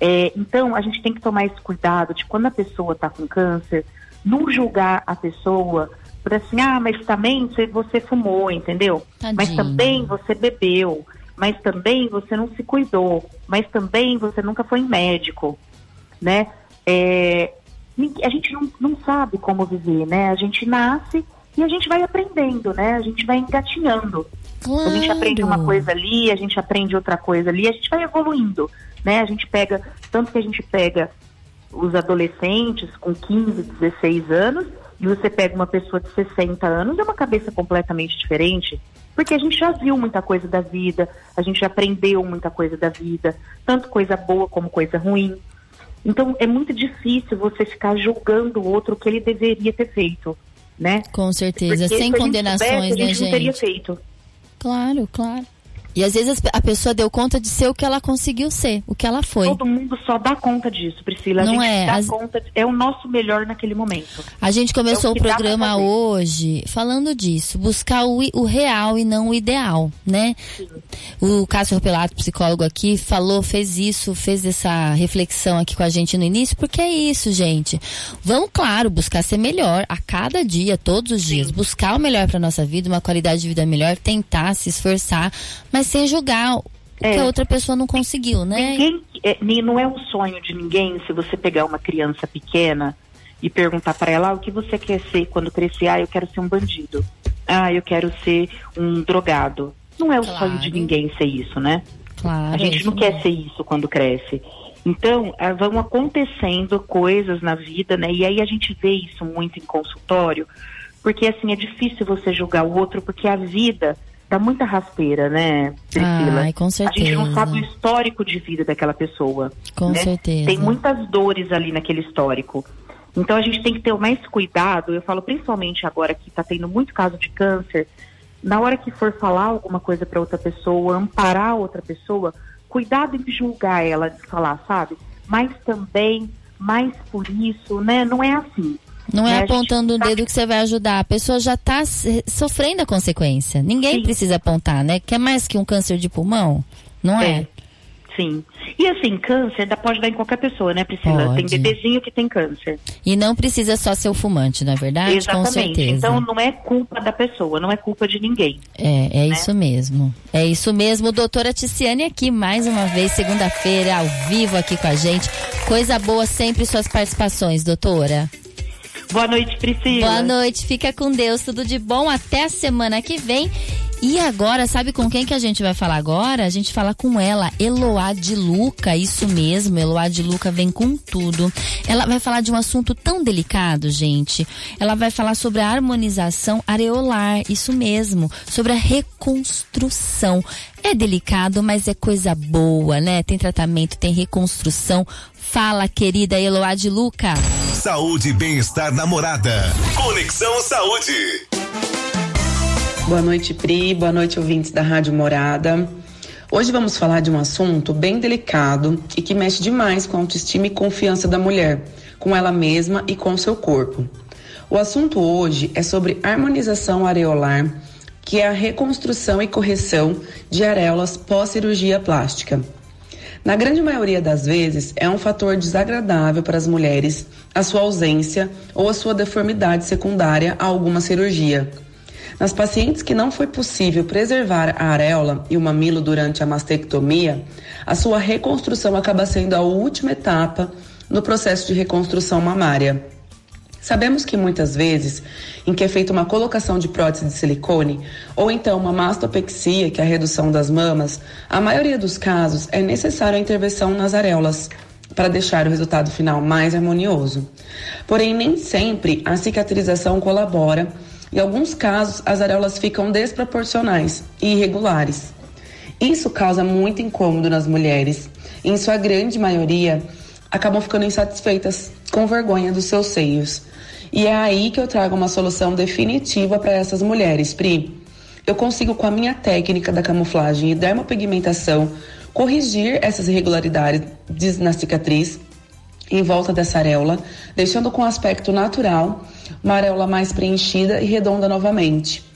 É, então, a gente tem que tomar esse cuidado de quando a pessoa está com câncer, não julgar a pessoa por assim, ah, mas também você fumou, entendeu? Tadinho. Mas também você bebeu, mas também você não se cuidou, mas também você nunca foi médico, né? É, a gente não, não sabe como viver, né? A gente nasce e a gente vai aprendendo, né? A gente vai engatinhando. Claro. A gente aprende uma coisa ali, a gente aprende outra coisa ali, a gente vai evoluindo né? A gente pega, tanto que a gente pega os adolescentes com 15, 16 anos, e você pega uma pessoa de 60 anos, é uma cabeça completamente diferente, porque a gente já viu muita coisa da vida, a gente já aprendeu muita coisa da vida, tanto coisa boa como coisa ruim. Então é muito difícil você ficar julgando o outro o que ele deveria ter feito, né? Com certeza, porque sem condenações, soubesse, né, gente? Não teria feito. Claro, claro. E às vezes a pessoa deu conta de ser o que ela conseguiu ser, o que ela foi. Todo mundo só dá conta disso, Priscila. A Não gente é, dá as- conta, é o nosso melhor naquele momento. A gente começou É o o, programa hoje falando disso, buscar o, o real e não o ideal, né? O Cássio Ropelato, psicólogo aqui, falou, fez isso, fez essa reflexão aqui com a gente no início, porque é isso, gente. Vamos, claro, buscar ser melhor a cada dia, todos os dias, buscar o melhor para nossa vida, uma qualidade de vida melhor, tentar se esforçar, mas sem julgar o É. que a outra pessoa não conseguiu, né? Ninguém, é, nem- não é um sonho de ninguém se você pegar uma criança pequena e perguntar para ela ah, o que você quer ser quando crescer. Ah, eu quero ser um bandido. Ah, eu quero ser um drogado. Não é o Claro. sonho de ninguém ser isso, né? Claro. A gente não quer ser isso quando cresce. Então, ah, vão acontecendo coisas na vida, né? E aí a gente vê isso muito em consultório, porque assim, é difícil você julgar o outro, porque a vida dá muita rasteira, né, Priscila? Ai, com A gente não certeza. sabe o histórico de vida daquela pessoa. Com né? certeza. Tem muitas dores ali naquele histórico. Então a gente tem que ter mais cuidado, eu falo principalmente agora que está tendo muito caso de câncer, na hora que for falar alguma coisa para outra pessoa, amparar outra pessoa, cuidado em julgar ela de falar, sabe? Mas também, mais por isso, né? Não é assim. Não né? é gente apontando o sabe- dedo que você vai ajudar. A pessoa já está sofrendo a consequência. Ninguém Sim. precisa apontar, né? Quer mais que um câncer de pulmão? Não é? É. Sim. E assim, câncer dá, pode dar em qualquer pessoa, né, Priscila? Pode. Tem bebezinho que tem câncer. E não precisa só ser o fumante, não é verdade? Com Exatamente. certeza. Então não é culpa da pessoa, não é culpa de ninguém. É, é isso mesmo. É isso mesmo. Doutora Ticiane aqui mais uma vez, segunda-feira, ao vivo aqui com a gente. Coisa boa sempre suas participações, doutora. Boa noite, Priscila. Boa noite, fica com Deus, tudo de bom. Até a semana que vem. E agora, sabe com quem que a gente vai falar agora? A gente fala com ela, Eloá de Luca, isso mesmo, Eloá de Luca vem com tudo. Ela vai falar de um assunto tão delicado, gente. Ela vai falar sobre a harmonização areolar, isso mesmo, sobre a reconstrução. É delicado, mas é coisa boa, né? Tem tratamento, tem reconstrução. Fala, querida Eloá de Luca. Saúde e bem-estar namorada. Conexão Saúde. Boa noite, Pri. Boa noite, ouvintes da Rádio Morada. Hoje vamos falar de um assunto bem delicado e que mexe demais com a autoestima e confiança da mulher, com ela mesma e com seu corpo. O assunto hoje é sobre harmonização areolar, que é a reconstrução e correção de areolas pós-cirurgia plástica. Na grande maioria das vezes, é um fator desagradável para as mulheres a sua ausência ou a sua deformidade secundária a alguma cirurgia. Nas pacientes que não foi possível preservar a areola e o mamilo durante a mastectomia, a sua reconstrução acaba sendo a última etapa no processo de reconstrução mamária. Sabemos que muitas vezes, em que é feita uma colocação de prótese de silicone ou então uma mastopexia, que é a redução das mamas, a maioria dos casos é necessária a intervenção nas areolas para deixar o resultado final mais harmonioso. Porém, nem sempre a cicatrização colabora. Em alguns casos, as areolas ficam desproporcionais e irregulares. Isso causa muito incômodo nas mulheres. Em sua grande maioria, acabam ficando insatisfeitas com vergonha dos seus seios. E é aí que eu trago uma solução definitiva para essas mulheres, Pri. Eu consigo, com a minha técnica da camuflagem e dermopigmentação, corrigir essas irregularidades na cicatriz em volta dessa areola, deixando com aspecto natural uma areola mais preenchida e redonda novamente.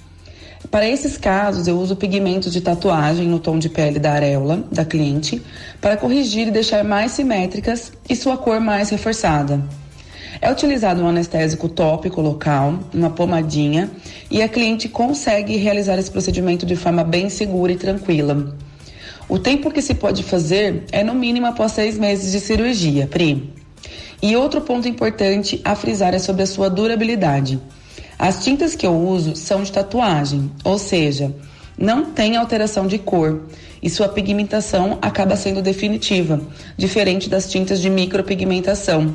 Para esses casos, eu uso pigmentos de tatuagem no tom de pele da areola da cliente para corrigir e deixar mais simétricas e sua cor mais reforçada. É utilizado um anestésico tópico local, uma pomadinha, e a cliente consegue realizar esse procedimento de forma bem segura e tranquila. O tempo que se pode fazer é no mínimo após seis meses de cirurgia, Pri. E outro ponto importante a frisar é sobre a sua durabilidade. As tintas que eu uso são de tatuagem, ou seja, não tem alteração de cor e sua pigmentação acaba sendo definitiva, diferente das tintas de micropigmentação.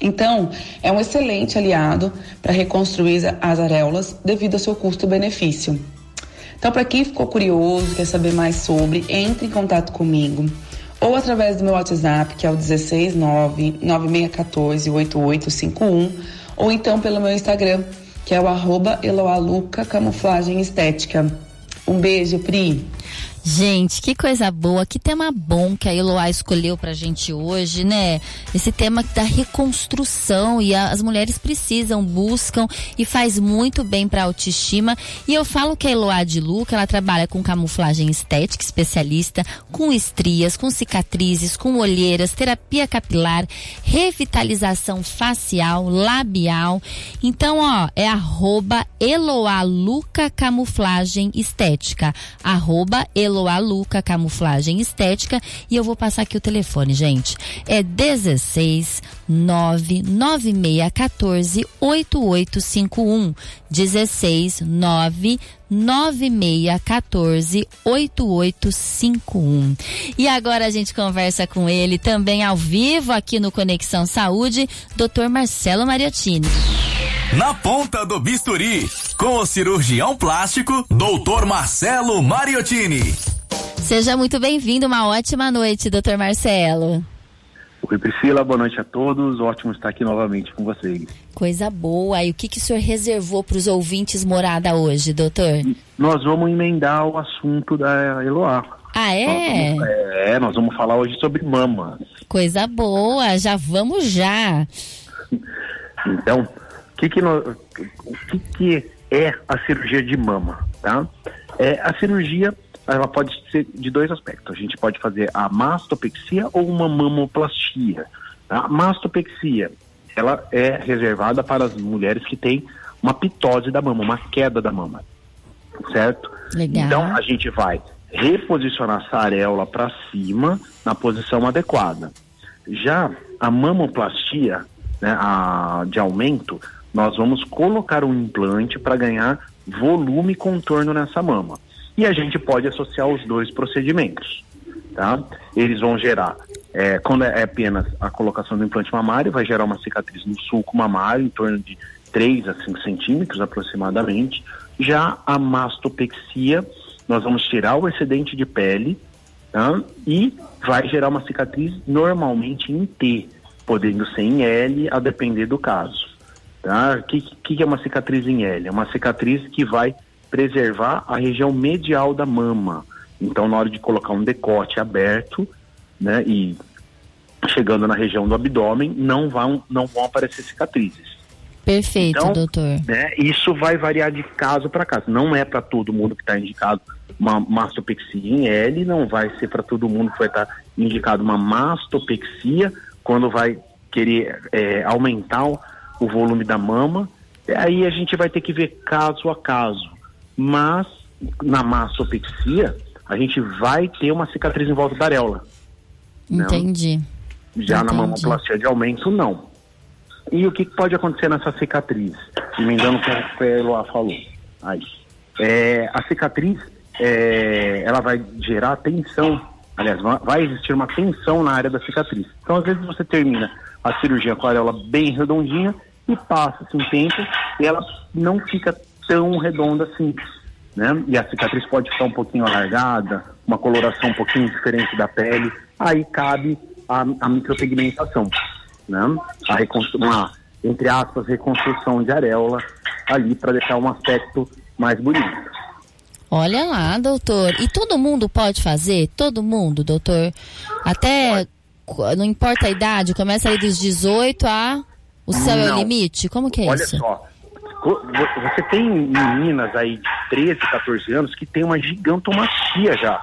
Então, é um excelente aliado para reconstruir as areolas devido ao seu custo-benefício. Então, para quem ficou curioso, quer saber mais sobre, entre em contato comigo ou através do meu WhatsApp, que é o 16996148851, ou então pelo meu Instagram, que é o arroba Eloaluca Camuflagem Estética. Um beijo, Pri. Gente, que coisa boa, que tema bom que a Eloá escolheu pra gente hoje, né? Esse tema da reconstrução e a, as mulheres precisam, buscam e faz muito bem pra autoestima. E eu falo que a Eloá de Luca, ela trabalha com camuflagem estética, especialista, com estrias, com cicatrizes, com olheiras, terapia capilar, revitalização facial, labial. Então, ó, é arroba Eloá Luca Camuflagem Estética. Arroba Eloá Luca Camuflagem Estética. E eu vou passar aqui o telefone, gente. É 16 99614 8851. 16 9 9614 8851. E agora a gente conversa com ele também ao vivo aqui no Conexão Saúde, Dr. Marcelo Mariottini. Na ponta do bisturi, com o cirurgião plástico, Dr. Marcelo Mariottini. Seja muito bem-vindo, uma ótima noite, Dr. Marcelo. Oi, Priscila, boa noite a todos. Ótimo estar aqui novamente com vocês. Coisa boa. E o que, que o senhor reservou para os ouvintes morada hoje, doutor? Nós vamos emendar o assunto da Eloá. Ah, é? Nós vamos, é, nós vamos falar hoje sobre mama. Coisa boa, já vamos já. Então, que que, nós, o que que é a cirurgia de mama, tá? É, a cirurgia ela pode ser de dois aspectos. A gente pode fazer a mastopexia ou uma mamoplastia. A mastopexia, ela é reservada para as mulheres que têm uma pitose da mama, uma queda da mama, certo? Legal. Então a gente vai reposicionar essa areola para cima na posição adequada. Já a mamoplastia, né, a, de aumento, nós vamos colocar um implante para ganhar volume e contorno nessa mama e a gente pode associar os dois procedimentos. Tá? Eles vão gerar, é, quando é apenas a colocação do implante mamário, vai gerar uma cicatriz no sulco mamário, em torno de 3 a 5 centímetros aproximadamente. Já a mastopexia, nós vamos tirar o excedente de pele tá? e vai gerar uma cicatriz normalmente em T, podendo ser em L, a depender do caso. Tá? O que, que é uma cicatriz em L? É uma cicatriz que vai preservar a região medial da mama. Então, na hora de colocar um decote aberto, né, e chegando na região do abdômen, não vão, não vão aparecer cicatrizes. Perfeito, então, doutor. Né, isso vai variar de caso para caso. Não é para todo mundo que está indicado uma mastopexia em L, não vai ser para todo mundo que vai estar tá indicado uma mastopexia quando vai querer é, aumentar o, volume da mama. Aí a gente vai ter que ver caso a caso mas na mastopexia a gente vai ter uma cicatriz em volta da areola. Entendi. Não? Já Entendi. na mamoplastia de aumento, não. E o que pode acontecer nessa cicatriz? Emendando o que a Eloá falou. Aí. É, a cicatriz, é, ela vai gerar tensão. Aliás, vai existir uma tensão na área da cicatriz. Então, às vezes, você termina a cirurgia com a areola bem redondinha e passa-se um tempo e ela não fica tão redonda assim, né? E a cicatriz pode ficar um pouquinho alargada, uma coloração um pouquinho diferente da pele, aí cabe a, a micropigmentação, né? A uma, entre aspas, reconstrução de areola ali para deixar um aspecto mais bonito. Olha lá, doutor. E todo mundo pode fazer? Todo mundo, doutor? Até, não importa a idade, começa aí dos 18 a... O céu não. é o limite? Como que é Olha isso? Olha só, você tem meninas aí de 13, 14 anos que tem uma gigantomastia já,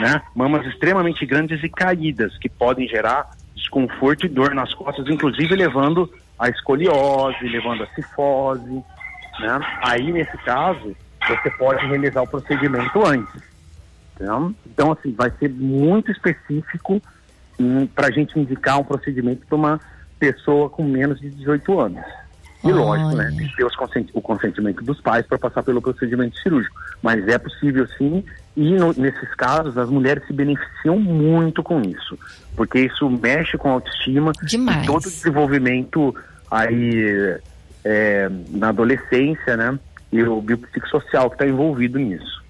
né? Mamas extremamente grandes e caídas, que podem gerar desconforto e dor nas costas, inclusive levando a escoliose, levando a cifose, né? Aí, nesse caso, você pode realizar o procedimento antes. Né? Então, assim, vai ser muito específico hum, para a gente indicar um procedimento para uma pessoa com menos de 18 anos. E lógico, né, tem que ter consent o consentimento dos pais para passar pelo procedimento cirúrgico. Mas é possível sim, e no, nesses casos as mulheres se beneficiam muito com isso. Porque isso mexe com a autoestima Demais. e todo o desenvolvimento aí é, na adolescência, né? E o biopsicossocial que está envolvido nisso.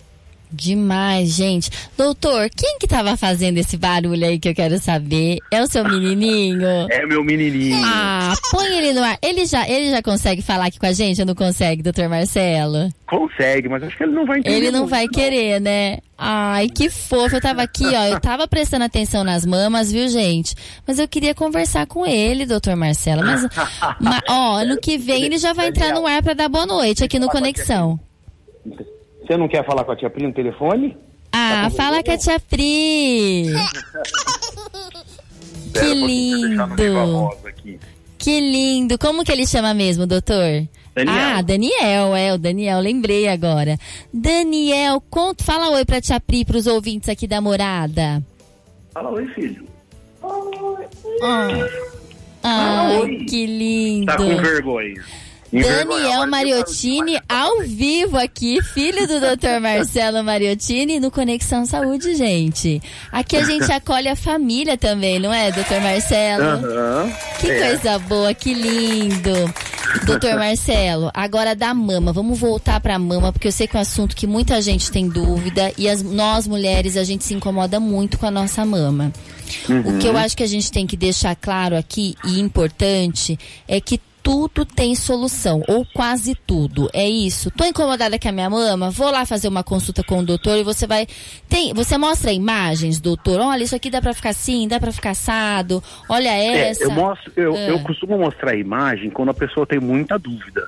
Demais, gente. Doutor, quem que tava fazendo esse barulho aí que eu quero saber? É o seu menininho? É meu menininho. Ah, põe ele no ar. Ele já, ele já consegue falar aqui com a gente ou não consegue, doutor Marcelo? Consegue, mas acho que ele não vai entender. Ele não muito, vai querer, né? Ai, que fofo. Eu tava aqui, ó. Eu tava prestando atenção nas mamas, viu, gente? Mas eu queria conversar com ele, doutor Marcelo. Mas, ma- ó, ano que vem ele já vai entrar no ar pra dar boa noite aqui no Conexão. Você não quer falar com a tia Pri no telefone? Ah, fala com a tia Pri. Que lindo. Que lindo. Como que ele chama mesmo, doutor? Daniel. Ah, Daniel, é, o Daniel, lembrei agora. Daniel, conta, fala oi pra tia Pri, pros ouvintes aqui da morada. Fala oi, filho. Ai, Ah, oi. que lindo. Tá com vergonha. Daniel Mariottini ao vivo aqui, filho do Dr. Marcelo Mariottini no Conexão Saúde, gente. Aqui a gente acolhe a família também, não é, Dr. Marcelo? Aham. Que É. coisa boa, que lindo. Doutor Marcelo, agora da mama, vamos voltar pra mama, porque eu sei que é um assunto que muita gente tem dúvida e as- nós mulheres a gente se incomoda muito com a nossa mama. O que eu acho que a gente tem que deixar claro aqui e importante é que tudo tem solução, ou quase tudo. É isso. Tô incomodada com a minha mama, vou lá fazer uma consulta com o doutor e você vai. Tem, você mostra imagens, doutor. Olha, isso aqui dá pra ficar assim, dá pra ficar assado. Olha É, essa. eu, mostro, eu, Ah. eu costumo mostrar a imagem quando a pessoa tem muita dúvida,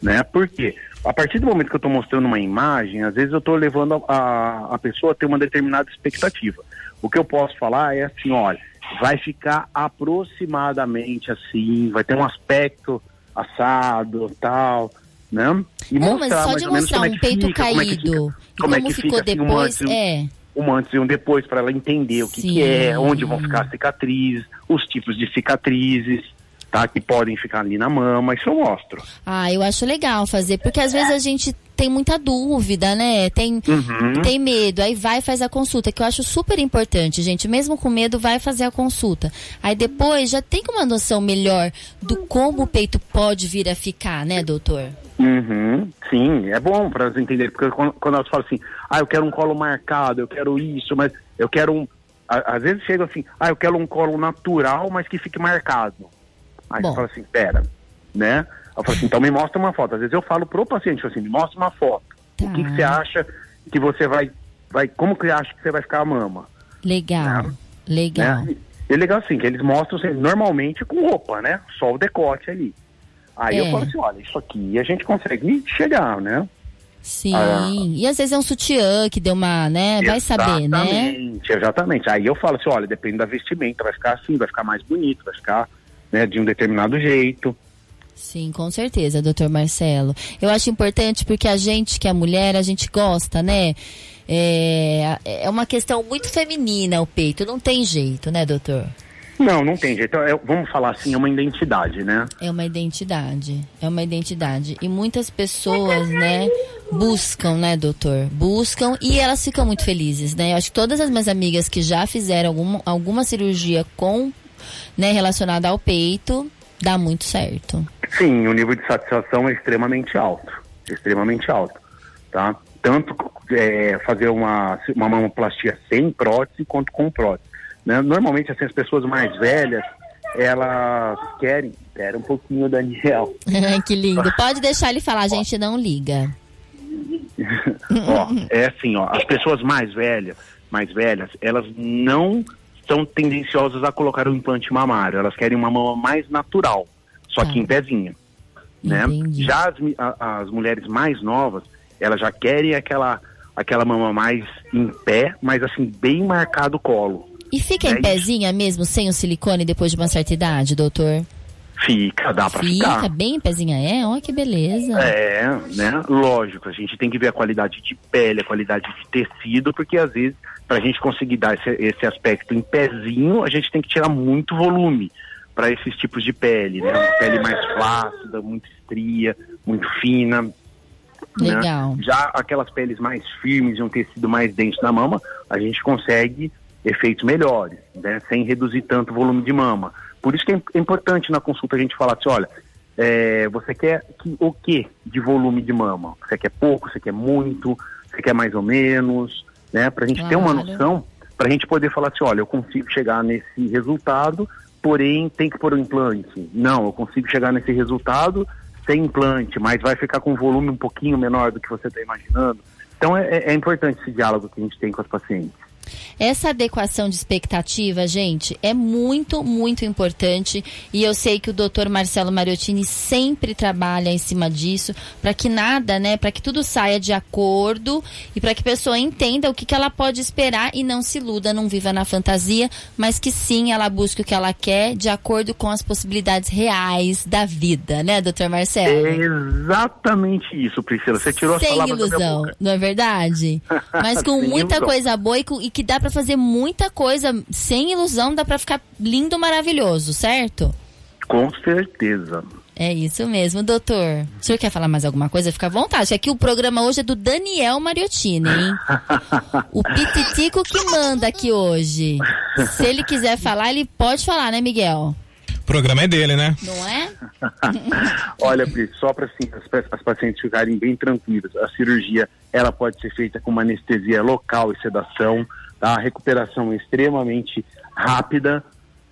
né? Por quê? A partir do momento que eu estou mostrando uma imagem, às vezes eu estou levando a, a, a pessoa a ter uma determinada expectativa. O que eu posso falar é assim, olha, vai ficar aproximadamente assim, vai ter um aspecto assado, tal, né? E Não, mas só mais de mostrar como é um peito fica, como é que caído fica- e como é como que ficou fica, assim, um depois, antes e um- é. um antes e um depois para ela entender o que, que é, onde vão ficar as cicatrizes, os tipos de cicatrizes, tá? Que podem ficar ali na mama, isso eu mostro. Ah, eu acho legal fazer, porque às vezes a gente tem muita dúvida, né? Tem, Uhum. tem medo, aí vai e faz a consulta, que eu acho super importante, gente. Mesmo com medo, vai fazer a consulta. Aí depois já tem uma noção melhor do como o peito pode vir a ficar, né, doutor? Uhum, sim, é bom para elas entenderem, porque quando, quando elas falam assim, ah, eu quero um colo marcado, eu quero isso, mas eu quero um. às vezes chega assim, ah, eu quero um colo natural, mas que fique marcado. Aí Bom. você fala assim, pera, né? Eu falo assim, então me mostra uma foto. Às vezes eu falo pro paciente, assim, me mostra uma foto. O que, que você acha que você vai, vai. Como que você acha que você vai ficar a mama? Legal, legal. né? É legal assim, que eles mostram assim, normalmente com roupa, né? Só o decote ali. Aí eu É. falo assim, olha, isso aqui a gente consegue chegar, né? Sim, Ah. e às vezes é um sutiã que deu uma, né? Vai saber, né? Exatamente, exatamente. Aí eu falo assim, olha, depende da vestimenta, vai ficar assim, vai ficar mais bonito, vai ficar né, de um determinado jeito. Sim, com certeza, doutor Marcelo. Eu acho importante porque a gente, que é mulher, a gente gosta, né? É, é uma questão muito feminina o peito, não tem jeito, né, doutor? Não, não tem jeito. É- vamos falar assim, é uma identidade, né? É uma identidade, é uma identidade. E muitas pessoas, né, buscam, né, doutor? Buscam e elas ficam muito felizes, né? Eu acho que todas as minhas amigas que já fizeram alguma, alguma cirurgia com, né, relacionada ao peito, dá muito certo. Sim, o nível de satisfação é extremamente alto, extremamente alto, tá? Tanto é, fazer uma, uma mamoplastia sem prótese quanto com prótese. Né? Normalmente, assim, as pessoas mais velhas, elas querem... Espera um pouquinho, Daniel. que lindo. Pode deixar ele falar, a gente não liga. ó, é assim, ó, as pessoas mais velhas, mais velhas, elas não são tendenciosas a colocar o implante mamário, elas querem uma mama mais natural, só que em pezinho, né? Já as, a- as mulheres mais novas, elas já querem aquela aquela mama mais em pé, mas assim bem marcado o colo. E fica em É pezinha mesmo, sem o silicone depois de uma certa idade, doutor? Fica, dá pra Fica ficar. bem em pezinha, é? Olha que beleza. É, né? Lógico, a gente tem que ver a qualidade de pele, a qualidade de tecido, porque às vezes, para a gente conseguir dar esse, esse aspecto em pezinho, a gente tem que tirar muito volume para esses tipos de pele, né? Uma pele mais flácida, muito estria, muito fina. né? Legal. Já aquelas peles mais firmes e um tecido mais denso na mama, a gente consegue efeitos melhores, né? Sem reduzir tanto o volume de mama. Por isso que é é importante na consulta a gente falar assim, olha, é, você quer que, o que de volume de mama? Você quer pouco, você quer muito, você quer mais ou menos, né? Pra gente ter uma noção, pra gente poder falar assim, olha, eu consigo chegar nesse resultado, porém tem que pôr o implante. Não, eu consigo chegar nesse resultado sem implante, mas vai ficar com um volume um pouquinho menor do que você está imaginando. Então é, é- é importante esse diálogo que a gente tem com as pacientes. Essa adequação de expectativa, gente, é muito, muito importante. E eu sei que o doutor Marcelo Mariottini sempre trabalha em cima disso, para que nada, né, para que tudo saia de acordo e para que a pessoa entenda o que, que ela pode esperar e não se iluda, não viva na fantasia, mas que sim ela busque o que ela quer de acordo com as possibilidades reais da vida, né, doutor Marcelo? É exatamente isso, Priscila. Você tirou as Sem palavras da minha ilusão, boca. não é verdade? Mas com muita ilusão. coisa boa e, e que dá pra fazer muita coisa sem ilusão, dá pra ficar lindo, maravilhoso, certo? Com certeza. É isso mesmo, doutor. O senhor quer falar mais alguma coisa? Fica à vontade. Aqui o programa hoje é do Daniel Mariottini, hein? O pititico que manda aqui hoje. Se ele quiser falar, ele pode falar, né, Miguel? O programa é dele, né? Não é? Olha, Pri, só para assim, as, as pacientes ficarem bem tranquilas, a cirurgia ela pode ser feita com uma anestesia local e sedação? A recuperação é extremamente rápida,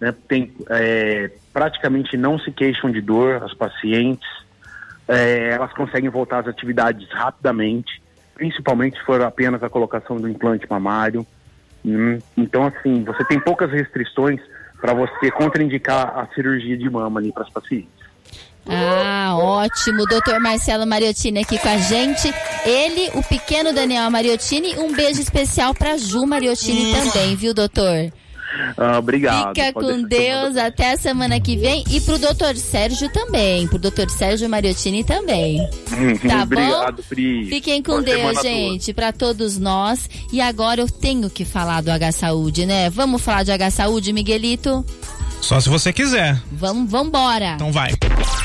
né? Tem, é, praticamente não se queixam de dor as pacientes, é, elas conseguem voltar às atividades rapidamente, principalmente se for apenas a colocação do implante mamário. Hum, Então, assim, você tem poucas restrições para você contraindicar a cirurgia de mama ali para as pacientes. Ah, ótimo. Doutor Marcelo Mariottini aqui com a gente. Ele, o pequeno Daniel Mariottini. Um beijo especial pra Ju Mariottini também, viu, doutor? Ah, obrigado. Fica Pode com Deus até a semana que vem. E pro doutor Sérgio também. Pro doutor Sérgio Mariottini também. mando. Tá obrigado, bom? Pri. Fiquem com Boa Deus, semana gente, pra todos nós. E agora eu tenho que falar do H Saúde, né? Vamos falar de H Saúde, Miguelito? Só se você quiser. Vamos, vambora. Então vai.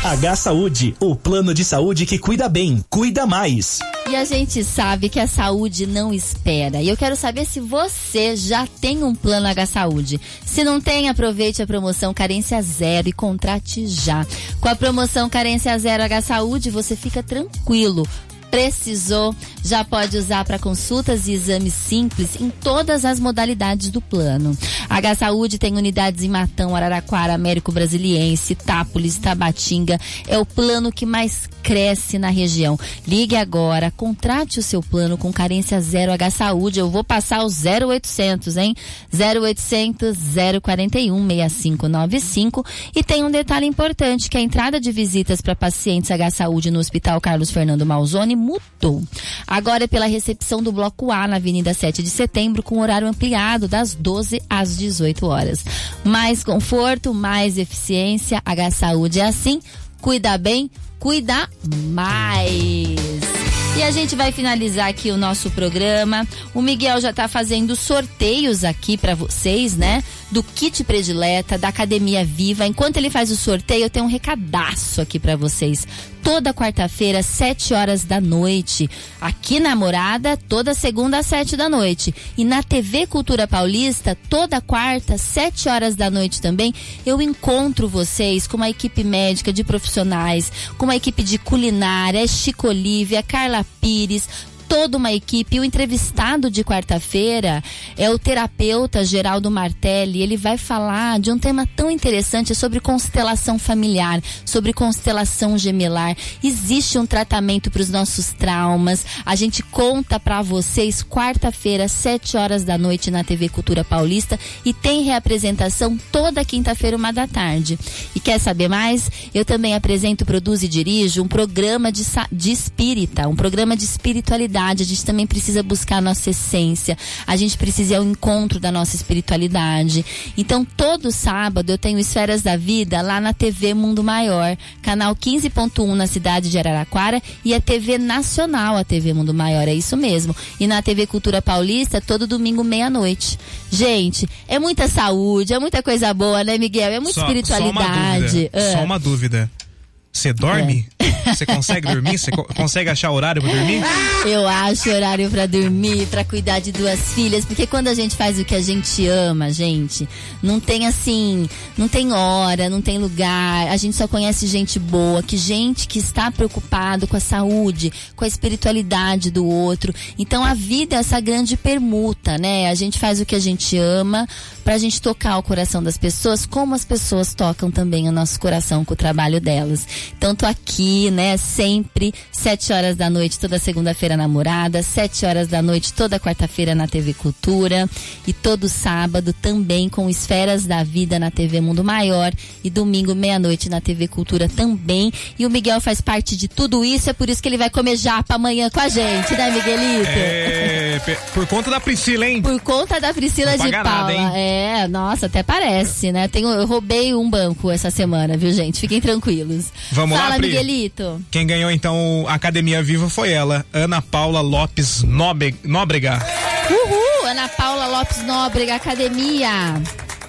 H Saúde, o plano de saúde que cuida bem, cuida mais. E a gente sabe que a saúde não espera. E eu quero saber se você já tem um plano H Saúde. Se não tem, aproveite a promoção Carência Zero e contrate já. Com a promoção Carência Zero H Saúde, você fica tranquilo. Precisou, já pode usar para consultas e exames simples em todas as modalidades do plano. H Saúde tem unidades em Matão, Araraquara, Américo Brasiliense, Itápolis, Tabatinga. É o plano que mais cresce na região. Ligue agora, contrate o seu plano com carência zero H Saúde. Eu vou passar o 0800, hein? 0800 041 6595. E tem um detalhe importante, que a entrada de visitas para pacientes H Saúde no Hospital Carlos Fernando Malzone mudou. Agora é pela recepção do Bloco A na Avenida 7 de Setembro, com horário ampliado das 12 às 18 horas. Mais conforto, mais eficiência. H Saúde é assim. Cuida bem, cuida mais. E a gente vai finalizar aqui o nosso programa. O Miguel já tá fazendo sorteios aqui para vocês, né? Do kit predileta da Academia Viva. Enquanto ele faz o sorteio, eu tenho um recadaço aqui para vocês. Toda quarta-feira, 7 horas da noite. Aqui na Morada, toda segunda às 7 da noite. E na TV Cultura Paulista, toda quarta, 7 horas da noite também, eu encontro vocês com uma equipe médica de profissionais, com uma equipe de culinária, Chico Olívia, Carla Pires, toda uma equipe. O entrevistado de quarta-feira é o terapeuta Geraldo Martelli. Ele vai falar de um tema tão interessante sobre constelação familiar, sobre constelação gemelar. Existe um tratamento para os nossos traumas. A gente conta para vocês quarta-feira, sete horas da noite na TV Cultura Paulista e tem reapresentação toda quinta-feira, uma da tarde. E quer saber mais? Eu também apresento, produzo e dirijo um programa de, de espírita, um programa de espiritualidade. A gente também precisa buscar a nossa essência. A gente precisa ir ao encontro da nossa espiritualidade. Então, todo sábado eu tenho Esferas da Vida lá na TV Mundo Maior, canal 15.1 na cidade de Araraquara e a TV Nacional, a TV Mundo Maior, é isso mesmo. E na TV Cultura Paulista, todo domingo, meia-noite. Gente, é muita saúde, é muita coisa boa, né, Miguel? É muita Só- Só uma espiritualidade. dúvida. Ah. Só uma dúvida. Você dorme? Você consegue dormir? Você co consegue achar horário pra dormir? Eu acho horário para dormir, para cuidar de duas filhas, porque quando a gente faz o que a gente ama, gente, não tem assim, não tem hora, não tem lugar. A gente só conhece gente boa, que gente que está preocupado com a saúde, com a espiritualidade do outro. Então a vida é essa grande permuta, né? A gente faz o que a gente ama pra gente tocar o coração das pessoas, como as pessoas tocam também o nosso coração com o trabalho delas. Então tô aqui, né, sempre, sete horas da noite, toda segunda-feira namorada, sete horas da noite, toda quarta-feira na TV Cultura e todo sábado também com Esferas da Vida na TV Mundo Maior e domingo, meia-noite, na TV Cultura também. E o Miguel faz parte de tudo isso, é por isso que ele vai comer japa amanhã com a gente, né, Miguelito? É, por conta da Priscila, hein? Por conta da Priscila de nada, Paula. hein? É, nossa, até parece, né? Tenho, eu roubei um banco essa semana, viu, gente? Fiquem tranquilos. Vamos lá, Fala, Pri. Miguelito. Quem ganhou então a Academia Viva foi ela, Ana Paula Lopes Nóbrega. Uhul, Ana Paula Lopes Nóbrega, academia.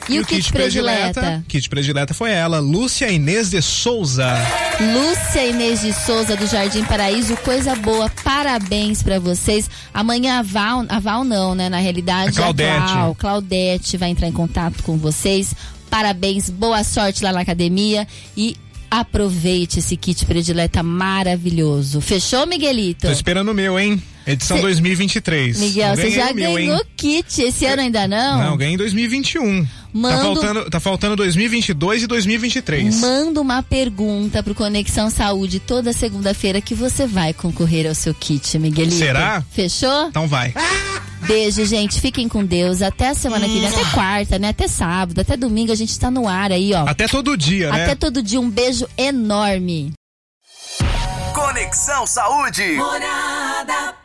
E, o kit, predileta? Kit predileta foi ela, Lúcia Inês de Souza. Lúcia Inês de Souza do Jardim Paraíso, coisa boa, parabéns pra vocês. Amanhã a Val, a Val não, né? Na realidade, A Claudete. Clau, Claudete vai entrar em contato com vocês. Parabéns, boa sorte lá na academia e aproveite esse kit predileta maravilhoso. Fechou, Miguelito? Tô esperando o meu, hein? Edição Cê- 2023. Miguel, você já meu, ganhou hein? kit esse ano ainda não? Não, ganhei em 2021. Mando- Tá faltando, tá faltando 2022 e 2023. Manda uma pergunta pro Conexão Saúde toda segunda-feira que você vai concorrer ao seu kit, Miguelito. Será? Fechou? Então vai. Beijo, gente. Fiquem com Deus. Até a semana que vem, até quarta, né? Até sábado, até domingo a gente tá no ar aí, ó. Até todo dia, né? Até todo dia. Um beijo enorme. Conexão Saúde. Morada.